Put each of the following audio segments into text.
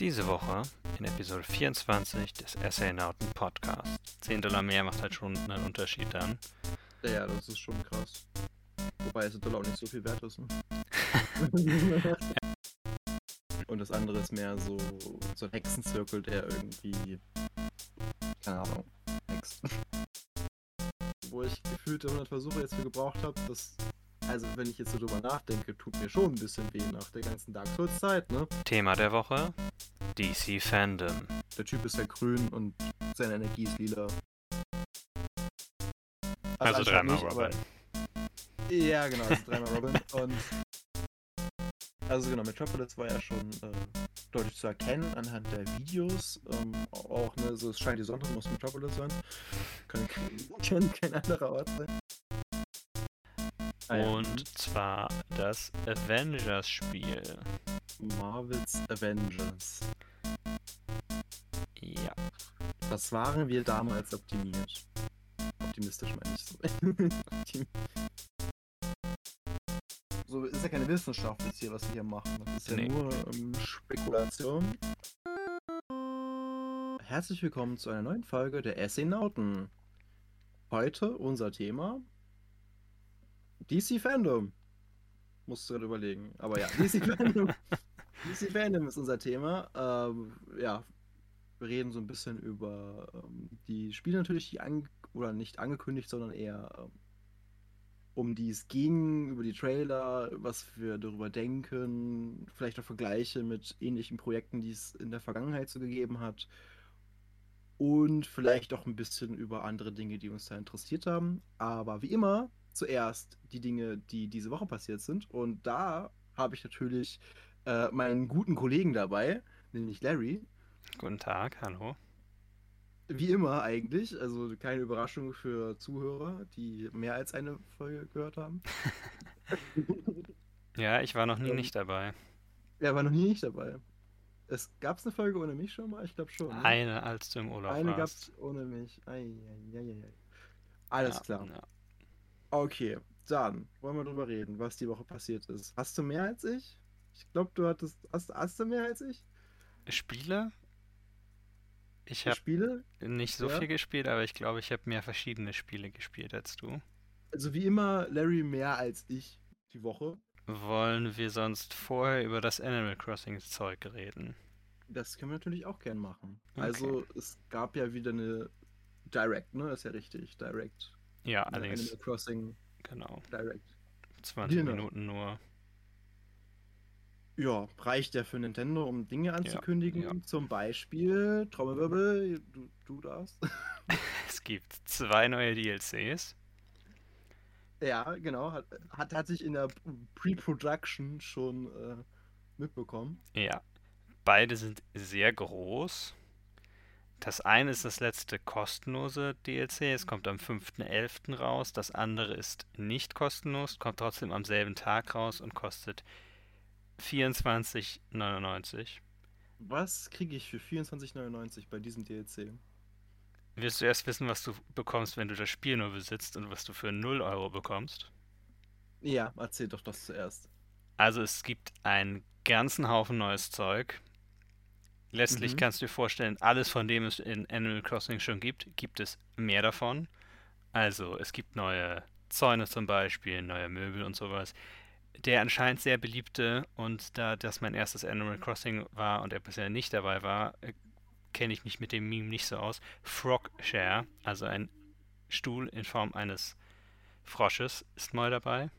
Diese Woche in Episode 24 des Assailnauten Podcast. 10 Dollar mehr macht halt schon einen Unterschied dann. Ja, das ist schon krass. Wobei es Dollar auch nicht so viel wert ist. Ne? Und das andere ist mehr so, so ein Hexenzirkel, der irgendwie. Keine Ahnung. Hext. Wo ich gefühlte 100 Versuche jetzt für gebraucht habe, das. Also, wenn ich jetzt so drüber nachdenke, tut mir schon ein bisschen weh nach der ganzen Dark Souls-Zeit, ne? Thema der Woche: DC Fandom. Der Typ ist ja grün und seine Energie ist lila. Also anscheinend dreimal nicht, aber- Robin. Ja, genau, ist dreimal Robin. Und also genau, Metropolis war ja schon äh, deutlich zu erkennen anhand der Videos. Ähm, auch, ne, so es scheint die Sonne muss Metropolis sein. Kann, kann kein anderer Ort sein. Ah ja, Und zwar das Avengers-Spiel. Marvels Avengers. Ja. Was waren wir damals optimiert? Optimistisch meine ich so. So ist ja keine Wissenschaft jetzt hier, was wir hier machen. Das ist ja Nee. nur ähm, Spekulation. Herzlich willkommen zu einer neuen Folge der Assailnauten. Heute unser Thema DC Fandom. Musst du gerade überlegen. Aber ja, DC Fandom. DC Fandom ist unser Thema. Ähm, ja, wir reden so ein bisschen über ähm, die Spiele natürlich, die an oder nicht angekündigt, sondern eher ähm, um die es ging, über die Trailer, was wir darüber denken, vielleicht auch Vergleiche mit ähnlichen Projekten, die es in der Vergangenheit so gegeben hat. Und vielleicht auch ein bisschen über andere Dinge, die uns da interessiert haben. Aber wie immer, zuerst die Dinge, die diese Woche passiert sind. Und da habe ich natürlich äh, meinen guten Kollegen dabei, nämlich Larry. Guten Tag, hallo. Wie immer eigentlich, also keine Überraschung für Zuhörer, die mehr als eine Folge gehört haben. Ja, ich war noch nie Ähm, nicht dabei. Er war noch nie nicht dabei. Es gab es eine Folge ohne mich schon mal? Ich glaube schon. ne? Eine, als du im Urlaub Eine gab warst. es ohne mich. Ei, ei, ei. Alles Ja, klar. Ja. Okay, dann wollen wir drüber reden, was die Woche passiert ist. Hast du mehr als ich? Ich glaube, du hattest. Hast, hast du mehr als ich? Spiele? Ich Spiele? nicht so Ja. viel gespielt, aber ich glaube, ich habe mehr verschiedene Spiele gespielt als du. Also wie immer, Larry mehr als ich die Woche. Wollen wir sonst vorher über das Animal Crossing Zeug reden? Das können wir natürlich auch gern machen. Okay. Also, es gab ja wieder eine Direct, ne? Ist ja richtig. Direct. Ja, allerdings, Animal Crossing genau. Direct. 20 Genau. Minuten nur. Ja, reicht ja für Nintendo, um Dinge anzukündigen. ja. Zum Beispiel, Trommelwirbel, du, du darfst. Es gibt zwei neue DLCs. ja, genau. Hat, hat, hat sich in der Pre-Production schon äh, mitbekommen. Ja, beide sind sehr groß. Das eine ist das letzte kostenlose DLC, es kommt am 5.11. raus. Das andere ist nicht kostenlos, kommt trotzdem am selben Tag raus und kostet 24,99. Was kriege ich für 24,99 bei diesem DLC? Willst du erst wissen, was du bekommst, wenn du das Spiel nur besitzt und was du für 0 Euro bekommst? Ja, erzähl doch das zuerst. Also es gibt einen ganzen Haufen neues Zeug. Letztlich Mhm. kannst du dir vorstellen, alles von dem es in Animal Crossing schon gibt, gibt es mehr davon. Also es gibt neue Zäune zum Beispiel, neue Möbel und sowas. Der anscheinend sehr beliebte und da das mein erstes Animal Crossing war und er bisher nicht dabei war, äh, kenne ich mich mit dem Meme nicht so aus. Frog Share, also ein Stuhl in Form eines Frosches, ist neu dabei.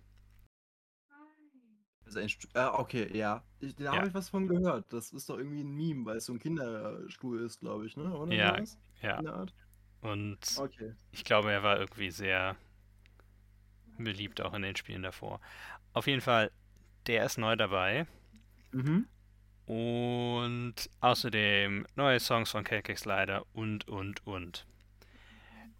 Also ein Stu ah, okay, ja. Ich, da Ja. habe ich was von gehört. Das ist doch irgendwie ein Meme, weil es so ein Kinderstuhl ist, glaube ich, ne? Oder Ja? Ja, und Okay. Ich glaube, er war irgendwie sehr beliebt auch in den Spielen davor. Auf jeden Fall, der ist neu dabei. Mhm. Und außerdem neue Songs von KK Slider und, und, und.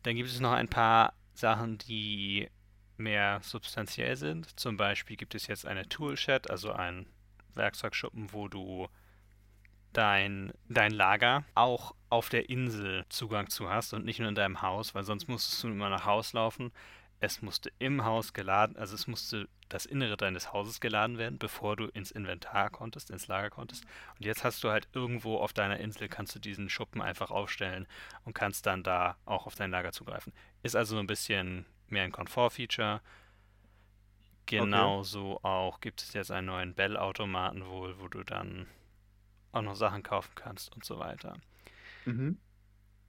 Dann gibt es noch ein paar Sachen, die mehr substanziell sind. Zum Beispiel gibt es jetzt eine Toolshed, also ein Werkzeugschuppen, wo du dein, dein Lager auch auf der Insel Zugang zu hast und nicht nur in deinem Haus, weil sonst musstest du immer nach Haus laufen. Es musste im Haus geladen, also es musste das Innere deines Hauses geladen werden, bevor du ins Inventar konntest, ins Lager konntest. Und jetzt hast du halt irgendwo auf deiner Insel, kannst du diesen Schuppen einfach aufstellen und kannst dann da auch auf dein Lager zugreifen. Ist also so ein bisschen mehr ein Komfort-Feature. Genauso auch gibt es jetzt einen neuen Bell-Automaten wohl, wo du dann auch noch Sachen kaufen kannst und so weiter. Mhm.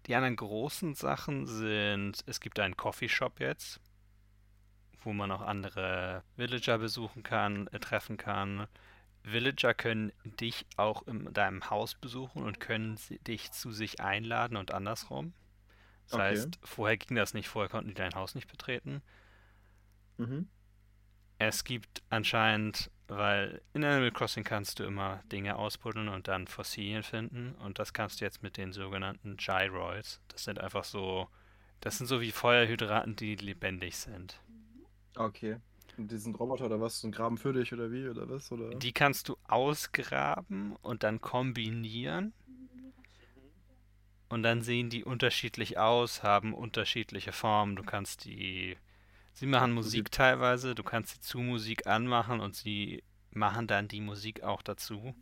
Die anderen großen Sachen sind, es gibt einen Coffeeshop jetzt, wo man auch andere Villager besuchen kann, äh, treffen kann. Villager können dich auch in deinem Haus besuchen und können dich zu sich einladen und andersrum. Das Okay. heißt, vorher ging das nicht, vorher konnten die dein Haus nicht betreten. Mhm. Es gibt anscheinend, weil in Animal Crossing kannst du immer Dinge ausbuddeln und dann Fossilien finden und das kannst du jetzt mit den sogenannten Gyroids. Das sind einfach so, das sind so wie Feuerhydraten, die lebendig sind. Okay. Und die sind Roboter oder was? So ein Graben für dich oder wie? Oder was? Oder? Die kannst du ausgraben und dann kombinieren und dann sehen die unterschiedlich aus, haben unterschiedliche Formen. Du kannst die, sie machen Musik teilweise, du kannst sie zu Musik anmachen und sie machen dann die Musik auch dazu.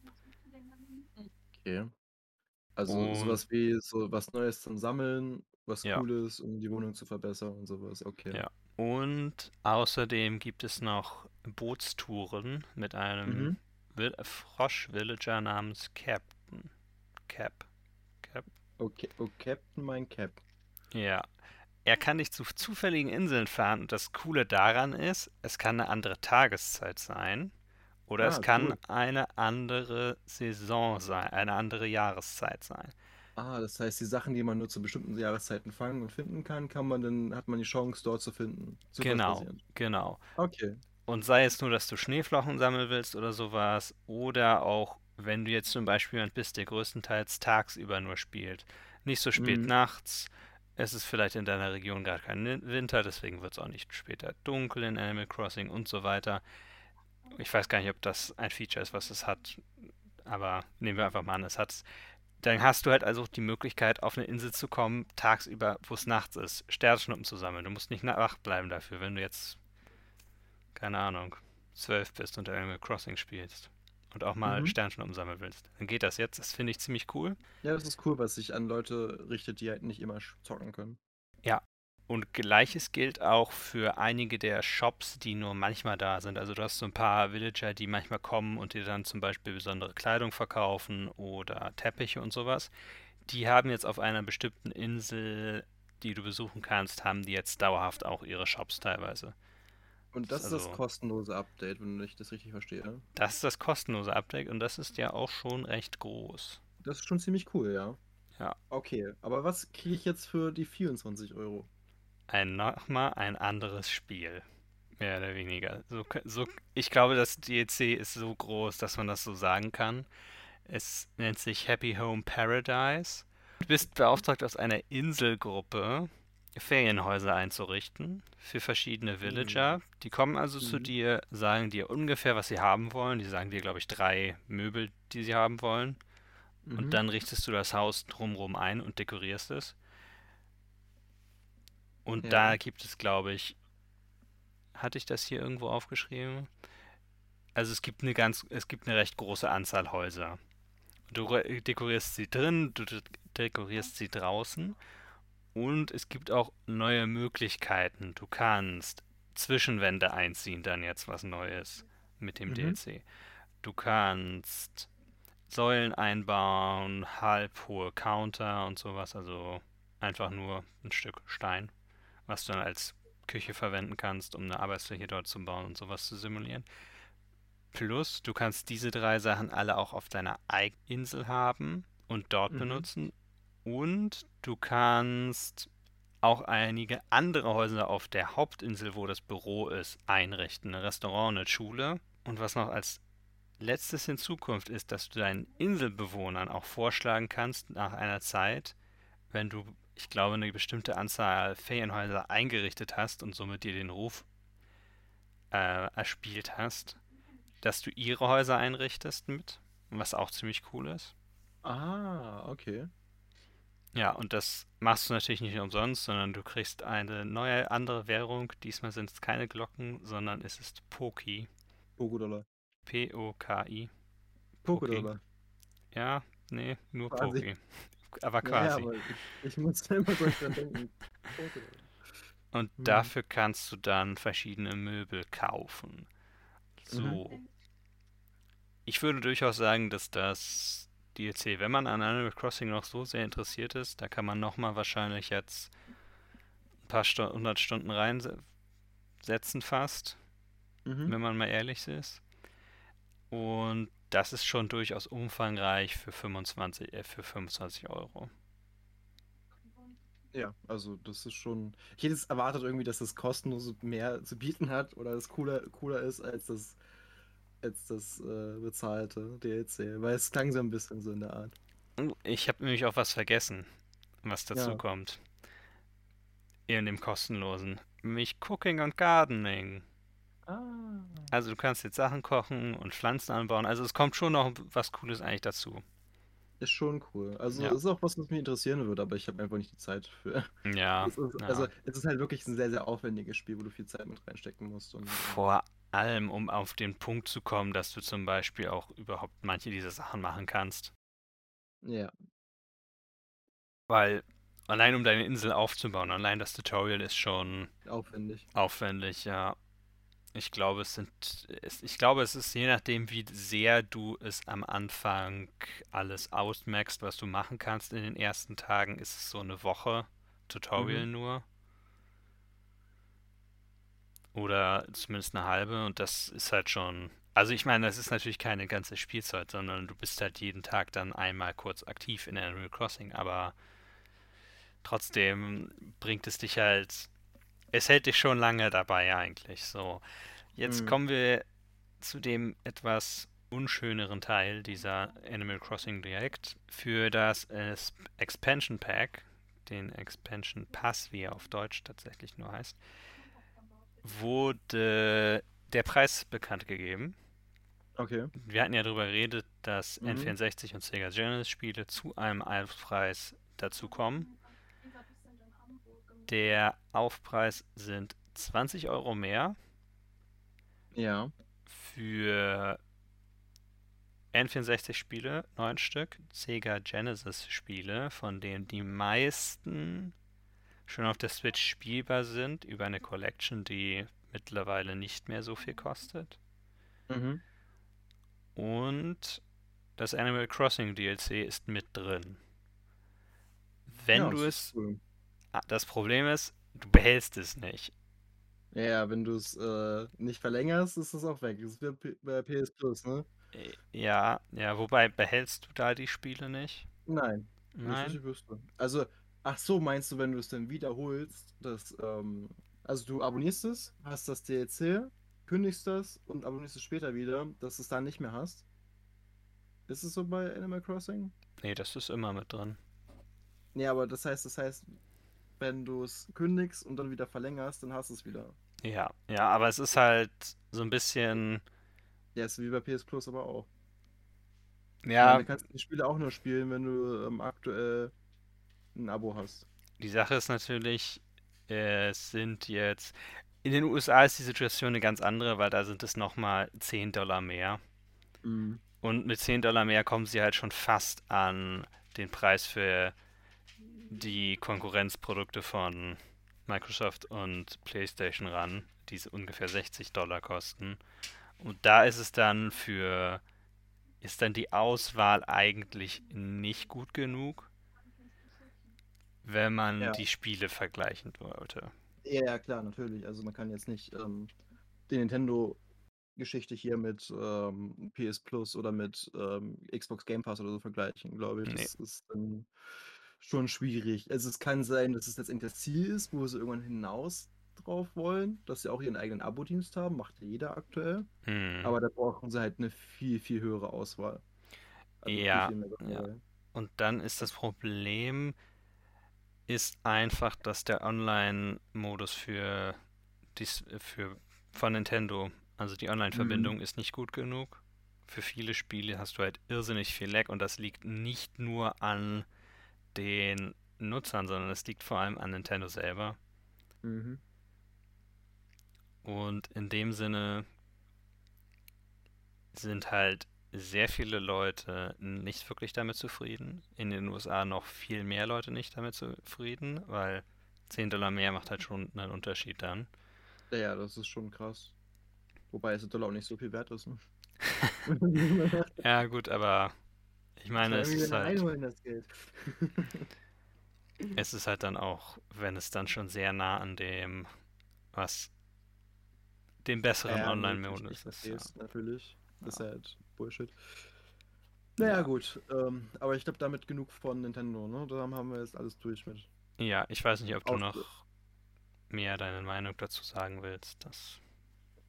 okay. Also Und sowas wie so was Neues zum Sammeln, was ja, Cooles, um die Wohnung zu verbessern und sowas. Okay. ja. Und außerdem gibt es noch Bootstouren mit einem Mhm. Vil Frosch-Villager namens Captain. Cap. Cap. Okay. Oh, Captain, mein Cap. Ja. Er kann dich zu zufälligen Inseln fahren und das Coole daran ist, es kann eine andere Tageszeit sein oder es Ah, kann cool. eine andere Saison sein, eine andere Jahreszeit sein. Ah, das heißt, die Sachen, die man nur zu bestimmten Jahreszeiten fangen und finden kann, kann man dann, hat man die Chance, dort zu finden. Genau, genau. Okay. Und sei es nur, dass du Schneeflocken sammeln willst oder sowas, oder auch, wenn du jetzt zum Beispiel jemand bist, der größtenteils tagsüber nur spielt, nicht so spät Mhm. nachts, es ist vielleicht in deiner Region gar kein Winter, deswegen wird es auch nicht später dunkel in Animal Crossing und so weiter. Ich weiß gar nicht, ob das ein Feature ist, was es hat, aber nehmen wir einfach mal an, es hat's. Dann hast du halt also die Möglichkeit, auf eine Insel zu kommen, tagsüber, wo es nachts ist, Sternschnuppen zu sammeln. Du musst nicht wach bleiben dafür, wenn du jetzt keine Ahnung, zwölf bist und Animal Crossing spielst und auch mal Mhm. Sternschnuppen sammeln willst, dann geht das jetzt. Das finde ich ziemlich cool. Ja, das ist cool, was sich an Leute richtet, die halt nicht immer zocken können. Und gleiches gilt auch für einige der Shops, die nur manchmal da sind. Also du hast so ein paar Villager, die manchmal kommen und dir dann zum Beispiel besondere Kleidung verkaufen oder Teppiche und sowas. Die haben jetzt auf einer bestimmten Insel, die du besuchen kannst, haben die jetzt dauerhaft auch ihre Shops teilweise. Und Das das ist ist das also, kostenlose Update, wenn ich das richtig verstehe. das ist das kostenlose Update und das ist ja auch schon recht groß. Das ist schon ziemlich cool, ja. Ja. Okay, aber was kriege ich jetzt für die 24 Euro? Ein nochmal ein anderes Spiel. Mehr oder weniger. So, so, ich glaube, das DLC ist so groß, dass man das so sagen kann. Es nennt sich Happy Home Paradise. Du bist beauftragt, aus einer Inselgruppe Ferienhäuser einzurichten für verschiedene Mhm. Villager. Die kommen also zu Mhm. dir, sagen dir ungefähr, was sie haben wollen. Die sagen dir, glaube ich, drei Möbel, die sie haben wollen. Und Mhm. dann richtest du das Haus drumherum ein und dekorierst es. Und da Ja. gibt es, glaube ich, hatte ich das hier irgendwo aufgeschrieben? Also es gibt eine ganz, es gibt eine recht große Anzahl Häuser. Du dekorierst sie drin, du de- dekorierst sie draußen und es gibt auch neue Möglichkeiten. Du kannst Zwischenwände einziehen, dann jetzt was Neues mit dem Mhm. DLC. Du kannst Säulen einbauen, halbhohe Counter und sowas, also einfach nur ein Stück Stein, was du dann als Küche verwenden kannst, um eine Arbeitsfläche dort zu bauen und sowas zu simulieren. Plus, du kannst diese drei Sachen alle auch auf deiner eigenen Insel haben und dort Mhm. benutzen. Und du kannst auch einige andere Häuser auf der Hauptinsel, wo das Büro ist, einrichten. Ein Restaurant, eine Schule. Und was noch als letztes in Zukunft ist, dass du deinen Inselbewohnern auch vorschlagen kannst, nach einer Zeit, wenn du, ich glaube, eine bestimmte Anzahl Ferienhäuser eingerichtet hast und somit dir den Ruf äh, erspielt hast, dass du ihre Häuser einrichtest mit, was auch ziemlich cool ist. Ah, okay. Ja, und das machst du natürlich nicht umsonst, sondern du kriegst eine neue andere Währung. Diesmal sind es keine Glocken, sondern es ist Poki. Pokodollar. P-O-K-I. Pokodollar. Ja, nee, nur. Poki. Aber Ja, ja, quasi. aber ich, ich muss da immer so dran denken. Und Mhm. dafür kannst du dann verschiedene Möbel kaufen. So. Ich würde durchaus sagen, dass das DLC, wenn man an Animal Crossing noch so sehr interessiert ist, da kann man nochmal wahrscheinlich jetzt ein paar hundert Stunden reinsetzen fast, Mhm. wenn man mal ehrlich ist. Und das ist schon durchaus umfangreich für 25, äh, für 25 Euro. Ja, also das ist schon. Ich hätte erwartet irgendwie, dass das kostenlos mehr zu bieten hat oder es cooler, cooler ist als das, als das äh, bezahlte DLC. Weil es klang so ein bisschen so in der Art. Oh, Ich habe nämlich auch was vergessen, was dazu Ja. kommt. In dem kostenlosen. Nämlich Cooking und Gardening. Ah. Also du kannst jetzt Sachen kochen und Pflanzen anbauen. Also es kommt schon noch was Cooles eigentlich dazu. Ist schon cool. Also Ja. ist auch was, was mich interessieren würde, aber ich habe einfach nicht die Zeit für. Ja, Es ist, ja. Also es ist halt wirklich ein sehr, sehr aufwendiges Spiel, wo du viel Zeit mit reinstecken musst. Und, äh, Vor allem, um auf den Punkt zu kommen, dass du zum Beispiel auch überhaupt manche dieser Sachen machen kannst. ja. Weil allein um deine Insel aufzubauen, allein das Tutorial ist schon Aufwendig. aufwendig, ja. Ich glaube, es sind, ich glaube, es ist je nachdem, wie sehr du es am Anfang alles ausmaxst, was du machen kannst in den ersten Tagen, ist es so eine Woche Tutorial nur. Oder zumindest eine halbe und das ist halt schon. Also ich meine, das ist natürlich keine ganze Spielzeit, sondern du bist halt jeden Tag dann einmal kurz aktiv in Animal Crossing, aber trotzdem bringt es dich halt. Es hält dich schon lange dabei eigentlich. So. Jetzt Mhm. kommen wir zu dem etwas unschöneren Teil dieser Animal Crossing Direct. Für das Expansion Pack, den Expansion Pass, wie er auf Deutsch tatsächlich nur heißt, wurde der Preis bekannt gegeben. Okay. Wir hatten ja darüber geredet, dass Mhm. N64 und Sega Genesis Spiele zu einem Aufpreis dazukommen. Der Aufpreis sind 20 Euro mehr Ja. für N64 Spiele, 9 Stück, Sega Genesis Spiele, von denen die meisten schon auf der Switch spielbar sind, über eine Collection, die mittlerweile nicht mehr so viel kostet. Mhm. Und das Animal Crossing DLC ist mit drin. Wenn Ja, du es. Cool. Ah, Das Problem ist, du behältst es nicht. Ja, wenn du es äh, nicht verlängerst, ist es auch weg. Das ist wie bei PS Plus, ne? Äh, Ja, ja, wobei behältst du da die Spiele nicht? Nein. Nein? Also, ach so, meinst du, wenn du es dann wiederholst, dass, ähm, also du abonnierst es, hast das DLC, kündigst das und abonnierst es später wieder, dass du es dann nicht mehr hast? Ist es so bei Animal Crossing? Nee, das ist immer mit drin. Nee, aber das heißt, das heißt, wenn du es kündigst und dann wieder verlängerst, dann hast du es wieder. Ja, ja, aber es ist halt so ein bisschen. Ja, ist wie bei PS Plus aber auch. Ich meine, Ja, du kannst die Spiele auch nur spielen, wenn du ähm, aktuell ein Abo hast. die Sache ist natürlich, es sind jetzt. In den USA ist die Situation eine ganz andere, weil da sind es nochmal 10 Dollar mehr. Mhm. Und mit 10 Dollar mehr kommen sie halt schon fast an den Preis für die Konkurrenzprodukte von Microsoft und PlayStation ran, die ungefähr 60 Dollar kosten. Und da ist es dann für, ist dann die Auswahl eigentlich nicht gut genug, wenn man Ja. die Spiele vergleichen wollte. Ja, ja, klar, natürlich. Also man kann jetzt nicht ähm, die Nintendo-Geschichte hier mit ähm, PS Plus oder mit ähm, Xbox Game Pass oder so vergleichen, glaube ich. Nee. Das ist dann schon schwierig. Also es kann sein, dass es letztendlich das Ziel ist, wo sie irgendwann hinaus drauf wollen, dass sie auch ihren eigenen Abo-Dienst haben, macht jeder aktuell. Hm. Aber da brauchen sie halt eine viel, viel höhere Auswahl. Also Ja, ja. Und dann ist das Problem, ist einfach, dass der Online-Modus für, dies, für von Nintendo, also die Online-Verbindung ist nicht gut genug. Für viele Spiele hast du halt irrsinnig viel Lag und das liegt nicht nur an den Nutzern, sondern es liegt vor allem an Nintendo selber. Mhm. Und in dem Sinne sind halt sehr viele Leute nicht wirklich damit zufrieden. In den USA noch viel mehr Leute nicht damit zufrieden, weil 10 Dollar mehr macht halt schon einen Unterschied dann. Ja, das ist schon krass. Wobei es Dollar auch nicht so viel wert ist. Ne? Ja, gut, aber ich meine, es ist halt, einholen, das Geld. es ist halt dann auch, wenn es dann schon sehr nah an dem, was dem besseren Ja, Online-Modus ich ist. Ja. natürlich. Das ist halt Bullshit. Naja, Ja. gut. Ähm, aber ich glaube, damit genug von Nintendo, ne? Da haben wir jetzt alles durch mit. ja, ich weiß nicht, ob du noch mehr deine Meinung dazu sagen willst. Das,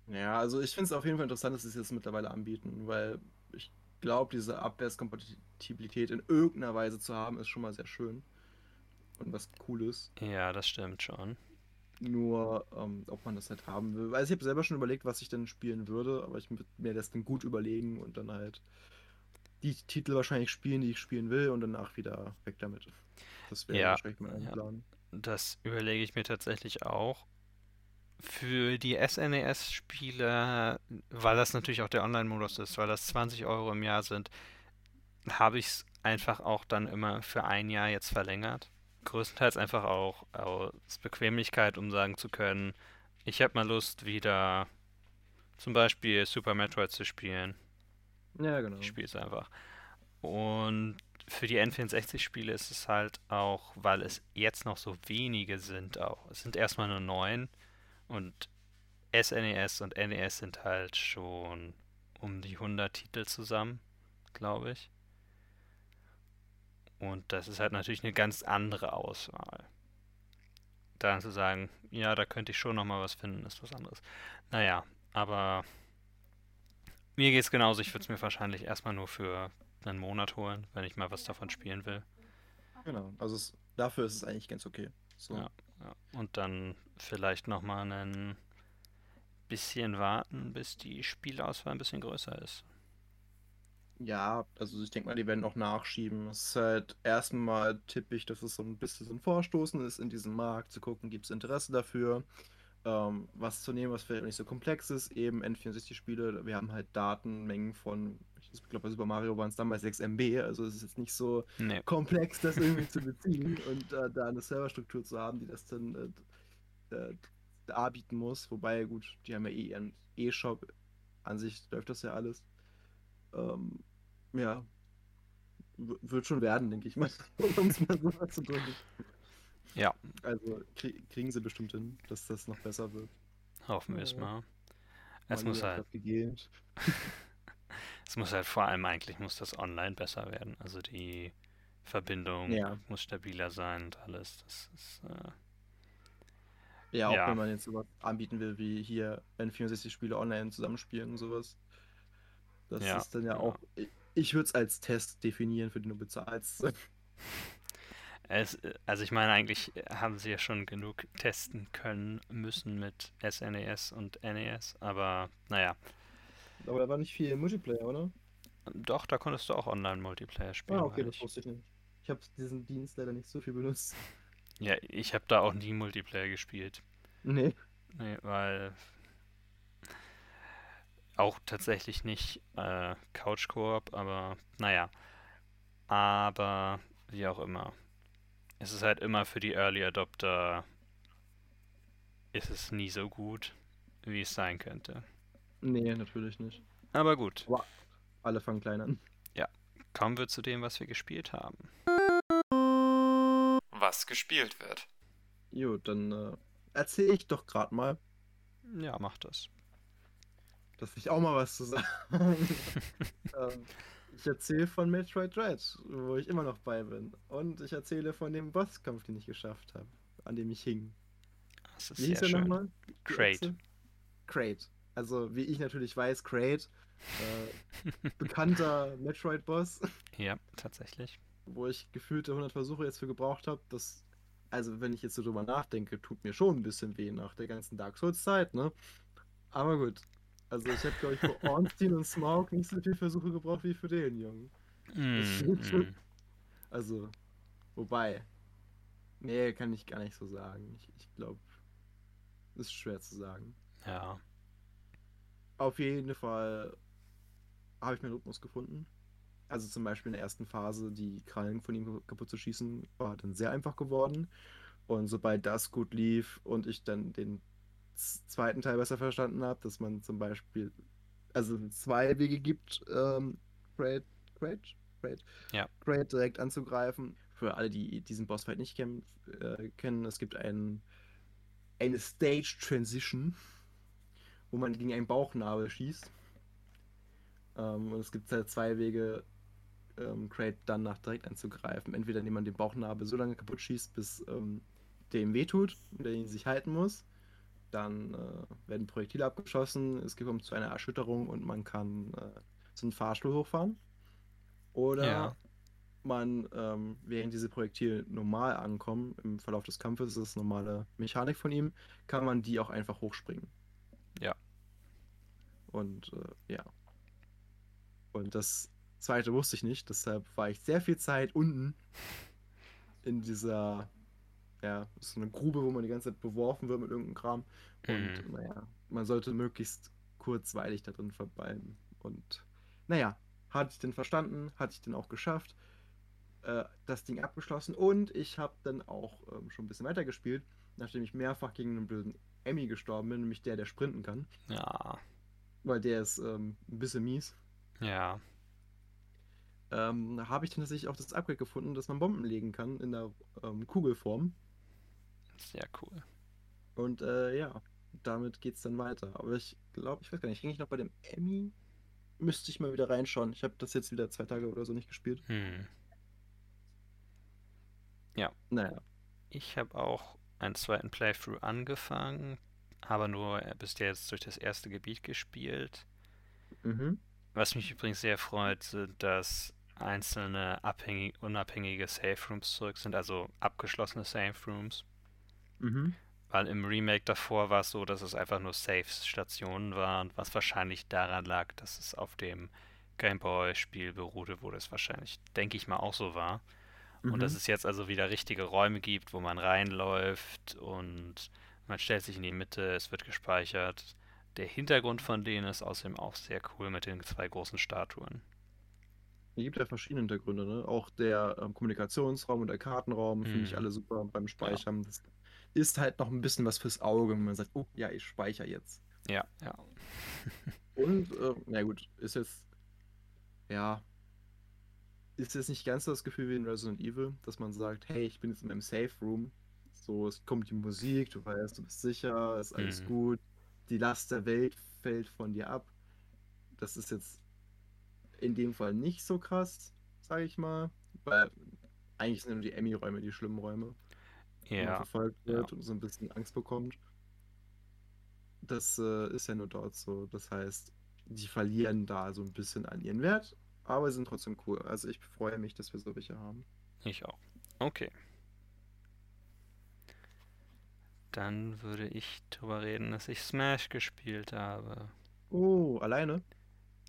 Ja, also ich finde es auf jeden Fall interessant, dass sie es jetzt mittlerweile anbieten, weil ich glaube, diese Abwärtskompatibilität in irgendeiner Weise zu haben, ist schon mal sehr schön. Und was Cooles. ja, das stimmt schon. Nur, ähm, ob man das halt haben will. Also ich habe selber schon überlegt, was ich denn spielen würde, aber ich würde mir das dann gut überlegen und dann halt die Titel wahrscheinlich spielen, die ich spielen will und danach wieder weg damit. Das wäre Ja, wahrscheinlich mein ja. Plan. Das überlege ich mir tatsächlich auch. Für die SNES-Spiele, weil das natürlich auch der Online-Modus ist, weil das 20 Euro im Jahr sind, habe ich es einfach auch dann immer für ein Jahr jetzt verlängert. Größtenteils einfach auch aus Bequemlichkeit, um sagen zu können, ich habe mal Lust, wieder zum Beispiel Super Metroid zu spielen. Ja, genau. Ich spiele es einfach. Und für die N64-Spiele ist es halt auch, weil es jetzt noch so wenige sind auch. Es sind erstmal nur neun und SNES und NES sind halt schon um die 100 Titel zusammen, glaube ich. Und das ist halt natürlich eine ganz andere Auswahl. Dann zu sagen, ja, da könnte ich schon noch mal was finden, ist was anderes. Naja, aber mir geht es genauso. Ich würde es mir wahrscheinlich erstmal nur für einen Monat holen, wenn ich mal was davon spielen will. Genau. Also es, dafür ist es eigentlich ganz okay. So. Ja. Und dann vielleicht noch mal ein bisschen warten, bis die Spielauswahl ein bisschen größer ist. Ja, also ich denke mal, die werden auch nachschieben. Es ist halt erstmal tippig, dass es so ein bisschen so ein Vorstoßen ist in diesem Markt, zu gucken, gibt es Interesse dafür, ähm, was zu nehmen, was vielleicht nicht so komplex ist. Eben N64-Spiele, wir haben halt Datenmengen von, ich glaube, bei Super Mario waren es damals 6 MB, also es ist jetzt nicht so Nee. komplex, das irgendwie zu beziehen und äh, da eine Serverstruktur zu haben, die das dann äh, äh, darbieten muss. Wobei, gut, die haben ja eh ihren E-Shop, an sich läuft das ja alles. Ähm, ja, w- wird schon werden, denke ich mal, um es mal so zu drücken. Ja, Also krie kriegen sie bestimmt hin, dass das noch besser wird. hoffen wir es mal. Es muss halt. es muss halt vor allem eigentlich muss das online besser werden. Also die Verbindung Ja. muss stabiler sein und alles. Das ist, äh, Ja, auch Ja. wenn man jetzt sowas anbieten will, wie hier N64-Spiele online zusammenspielen und sowas. Das Ja, ist dann ja ja. auch. Ich, würde es als Test definieren, für den du bezahlst. Es, also ich meine, eigentlich haben sie ja schon genug testen können müssen mit SNES und NES, aber naja, Aber da war nicht viel Multiplayer, oder? doch, da konntest du auch Online-Multiplayer spielen. Ah, okay, das ich. wusste ich nicht. Ich habe diesen Dienst leider nicht so viel benutzt. Ja, ich habe da auch nie Multiplayer gespielt. Nee. Nee, weil auch tatsächlich nicht äh, Couch Koop, aber naja. Aber wie auch immer. Es ist halt immer für die Early Adopter ist es nie so gut, wie es sein könnte. Nee, natürlich nicht. Aber gut, Alle fangen klein an. kommen wir zu dem, was wir gespielt haben. Was gespielt wird. Gut, dann äh, erzähle ich doch gerade mal, Ja, mach das. dass ich auch mal was zu sagen. ähm, ich erzähle von Metroid Dread, wo ich immer noch bei bin. Und ich erzähle von dem Bosskampf, den ich geschafft habe, an dem ich hing. Das ist Wie hieß sehr er nochmal? Crate. Crate. Also, wie ich natürlich weiß, Crate. Äh, bekannter Metroid-Boss, Ja, tatsächlich. wo ich gefühlte 100 Versuche jetzt für gebraucht habe. Das, also, wenn ich jetzt so drüber nachdenke, tut mir schon ein bisschen weh nach der ganzen Dark Souls-Zeit, ne? Aber gut. Also, ich habe, glaube ich, für Ornstein und Smaug nicht so viele Versuche gebraucht wie für den Jungen. Mm, mm. Also, wobei, Nee, kann ich gar nicht so sagen. Ich, ich glaube, ist schwer zu sagen. Ja. Auf jeden Fall habe ich meinen Rhythmus gefunden. Also zum Beispiel in der ersten Phase die Krallen von ihm kaputt zu schießen, war dann sehr einfach geworden. Und sobald das gut lief und ich dann den zweiten Teil besser verstanden habe, dass man zum Beispiel also zwei Wege gibt, ähm, Great, Great, Great, Ja. Great direkt anzugreifen. Für alle, die diesen Bossfight nicht kennen, äh, kennen es gibt einen, eine Stage Transition, wo man gegen einen Bauchnabel schießt. Ähm, und es gibt halt zwei Wege, ähm, Crate dann nach direkt anzugreifen. Entweder indem man den Bauchnabel so lange kaputt schießt, bis ähm, der ihm wehtut und der ihn sich halten muss. Dann äh, werden Projektile abgeschossen, es kommt zu einer Erschütterung und man kann äh, so einen Fahrstuhl hochfahren. Oder Ja. man, ähm, während diese Projektile normal ankommen, im Verlauf des Kampfes, das ist normale Mechanik von ihm, kann man die auch einfach hochspringen. Und äh, ja. Und das zweite wusste ich nicht, deshalb war ich sehr viel Zeit unten in dieser, ja, so eine Grube, wo man die ganze Zeit beworfen wird mit irgendeinem Kram. Und Mhm. naja, man sollte möglichst kurzweilig da drin verbleiben. Und naja, hatte ich den verstanden, hatte ich den auch geschafft, äh, das Ding abgeschlossen und ich habe dann auch ähm, schon ein bisschen weitergespielt, nachdem ich mehrfach gegen einen blöden Emmy gestorben bin, nämlich der, der sprinten kann, Ja. Weil der ist ähm, ein bisschen mies. Ja. Ähm, habe ich dann tatsächlich auch das Upgrade gefunden, dass man Bomben legen kann in der ähm, Kugelform. Sehr cool. Und äh, ja, damit geht's dann weiter. Aber ich glaube, ich weiß gar nicht, hänge ich noch bei dem Emmy? Müsste ich mal wieder reinschauen. Ich habe das jetzt wieder zwei Tage oder so nicht gespielt. Hm. Naja. Ich habe auch einen zweiten Playthrough angefangen, aber nur bis jetzt durch das erste Gebiet gespielt. Mhm. Was mich übrigens sehr freut, sind, dass einzelne abhängig, unabhängige Save Rooms zurück sind, also abgeschlossene Save Rooms. Mhm. Weil im Remake davor war es so, dass es einfach nur Save-Stationen waren, was wahrscheinlich daran lag, dass es auf dem Game Boy-Spiel beruhte, wo das wahrscheinlich, denke ich mal, auch so war. Und dass Mhm. es jetzt also wieder richtige Räume gibt, wo man reinläuft und man stellt sich in die Mitte, es wird gespeichert. Der Hintergrund von denen ist außerdem auch sehr cool mit den zwei großen Statuen. Es gibt ja verschiedene Hintergründe, ne? Auch der ähm, Kommunikationsraum und der Kartenraum finde ich Mhm. alle super beim Speichern. Das ist halt noch ein bisschen was fürs Auge, wenn man sagt, oh ja, ich speichere jetzt. Ja, ja. Und, äh, na gut, ist jetzt, ja, ist jetzt nicht ganz so das Gefühl wie in Resident Evil, dass man sagt, hey, ich bin jetzt in meinem Safe Room. So, es kommt die Musik, du weißt, du bist sicher, ist alles Mhm. gut. Die Last der Welt fällt von dir ab. Das ist jetzt in dem Fall nicht so krass, sage ich mal. Weil eigentlich sind nur die Emmy-Räume die schlimmen Räume, wo man Ja, verfolgt wird und so ein bisschen Angst bekommt. Das äh, ist ja nur dort so. Das heißt, die verlieren da so ein bisschen an ihren Wert, aber sind trotzdem cool. Also ich freue mich, dass wir so welche haben. ich auch. Okay. Dann würde ich drüber reden, dass ich Smash gespielt habe. Oh, alleine?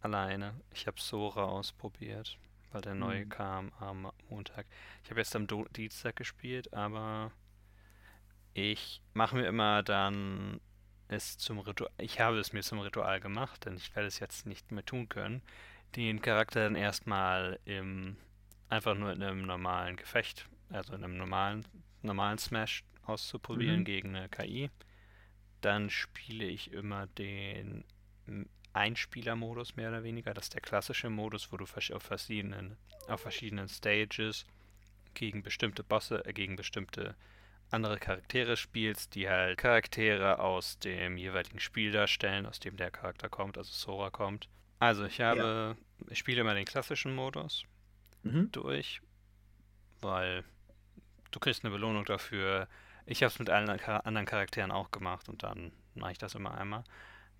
Alleine. Ich habe Sora ausprobiert, weil der neue Hm. kam am Montag. Ich habe jetzt am Do Dienstag gespielt, aber ich mache mir immer dann es zum Ritual. Ich habe es mir zum Ritual gemacht, denn ich werde es jetzt nicht mehr tun können. Den Charakter dann erstmal im einfach nur in einem normalen Gefecht, also in einem normalen normalen Smash auszuprobieren Mhm. gegen eine KI. Dann spiele ich immer den Einspielermodus mehr oder weniger. Das ist der klassische Modus, wo du auf verschiedenen, auf verschiedenen Stages gegen bestimmte Bosse, äh, gegen bestimmte andere Charaktere spielst, die halt Charaktere aus dem jeweiligen Spiel darstellen, aus dem der Charakter kommt, also Sora kommt. Also ich habe, ich spiele immer den klassischen Modus Mhm. durch, weil du kriegst eine Belohnung dafür. Ich habe es mit allen anderen Charakteren auch gemacht und dann mache ich das immer einmal.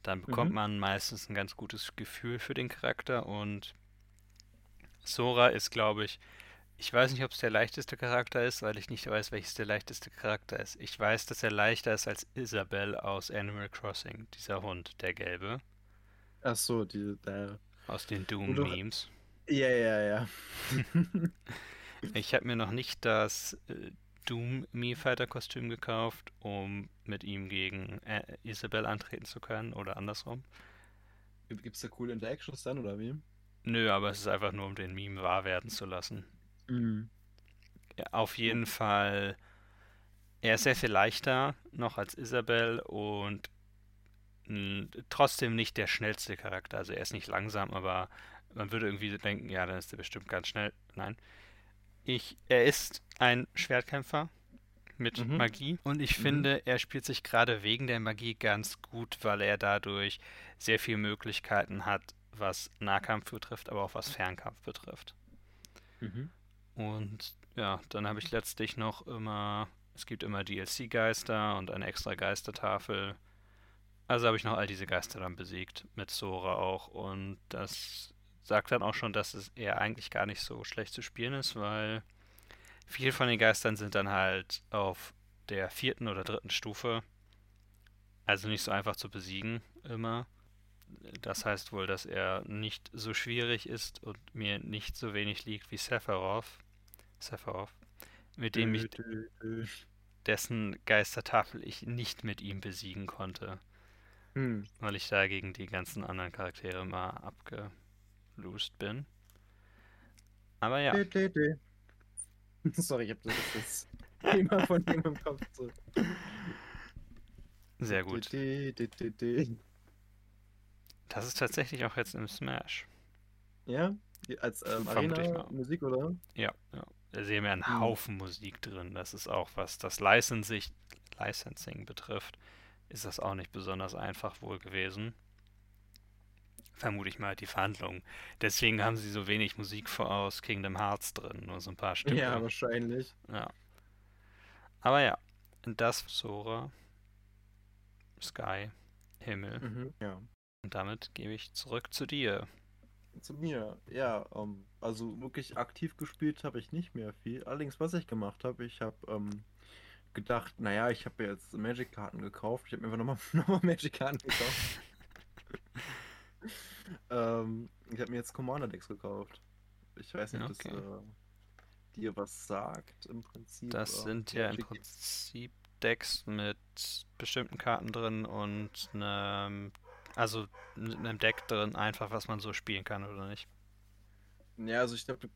Dann bekommt Mhm. man meistens ein ganz gutes Gefühl für den Charakter und Sora ist, glaube ich, ich weiß nicht, ob es der leichteste Charakter ist, weil ich nicht weiß, welches der leichteste Charakter ist. Ich weiß, dass er leichter ist als Isabel aus Animal Crossing, dieser Hund, der gelbe, Ach so, die, der. aus den Doom-Memes. Ja, ja, ja. Ich habe mir noch nicht das, äh, Doom Mii Fighter Kostüm gekauft, um mit ihm gegen äh, Isabel antreten zu können oder andersrum. Gibt es da coole Interactions dann oder wie? Nö, aber es ist einfach nur, um den Meme wahr werden zu lassen. Mhm. Ja, auf jeden Fall, er ist sehr viel leichter noch als Isabel und trotzdem nicht der schnellste Charakter. Also er ist nicht langsam, aber man würde irgendwie denken, ja, dann ist er bestimmt ganz schnell. Nein. Ich, er ist ein Schwertkämpfer mit Mhm. Magie und ich Mhm. finde, er spielt sich gerade wegen der Magie ganz gut, weil er dadurch sehr viele Möglichkeiten hat, was Nahkampf betrifft, aber auch was Fernkampf betrifft. Mhm. Und ja, dann habe ich letztlich noch immer, es gibt immer DLC-Geister und eine extra Geistertafel. Also habe ich noch all diese Geister dann besiegt, mit Sora auch. Und das sagt dann auch schon, dass es eher eigentlich gar nicht so schlecht zu spielen ist, weil viele von den Geistern sind dann halt auf der vierten oder dritten Stufe. Also nicht so einfach zu besiegen immer. Das heißt wohl, dass er nicht so schwierig ist und mir nicht so wenig liegt wie Sephiroth. Sephiroth. Mit dem ich, dessen Geistertafel ich nicht mit ihm besiegen konnte, Hm. weil ich da gegen die ganzen anderen Charaktere mal abgeloost bin. Aber ja. Sorry, ich hab das, Thema von ihm im Kopf. So. sehr gut. Das ist tatsächlich auch jetzt im Smash. Ja? Als ähm. Arena-Musik, oder? Ja, ja. Da sehen wir einen Hm. Haufen Musik drin. Das ist auch, was das Licensing, Licensing betrifft, ist das auch nicht besonders einfach wohl gewesen. Vermute ich mal die Verhandlungen. Deswegen haben sie so wenig Musik vor aus Kingdom Hearts drin, nur so ein paar Stücke. Ja, wahrscheinlich. Ja. Aber ja, das Sora, Sky, Himmel. Mhm. Ja. Und damit gebe ich zurück zu dir. Zu mir, ja, ähm, also wirklich aktiv gespielt habe ich nicht mehr viel. Allerdings, was ich gemacht habe, ich habe ähm, gedacht, naja, ich habe jetzt Magic-Karten gekauft. Ich habe mir einfach nochmal nochmal Magic-Karten gekauft. Ähm, ich habe mir jetzt Commander-Decks gekauft. Ich weiß nicht, ob Okay. das äh, dir was sagt im Prinzip. Das sind ja im Prinzip Decks mit bestimmten Karten drin und einem, also mit einem Deck drin, einfach was man so spielen kann oder nicht. Ja, also ich glaube,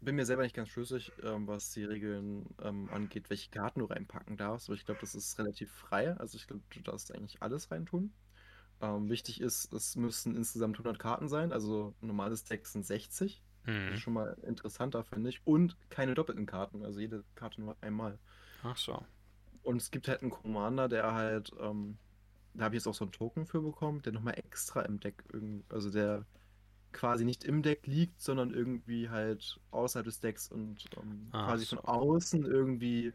bin mir selber nicht ganz schlüssig, ähm, was die Regeln ähm, angeht, welche Karten du reinpacken darfst. Aber ich glaube, das ist relativ frei. Also ich glaube, du darfst eigentlich alles reintun. Ähm, wichtig ist, es müssen insgesamt 100 Karten sein. Also ein normales Deck sind 60. Das Hm. ist schon mal interessanter, finde ich. Und keine doppelten Karten. Also jede Karte nur einmal. Ach so. Und es gibt halt einen Commander, der halt, ähm, da habe ich jetzt auch so einen Token für bekommen, der nochmal extra im Deck irgendwie, also der quasi nicht im Deck liegt, sondern irgendwie halt außerhalb des Decks und ähm, quasi so. von außen irgendwie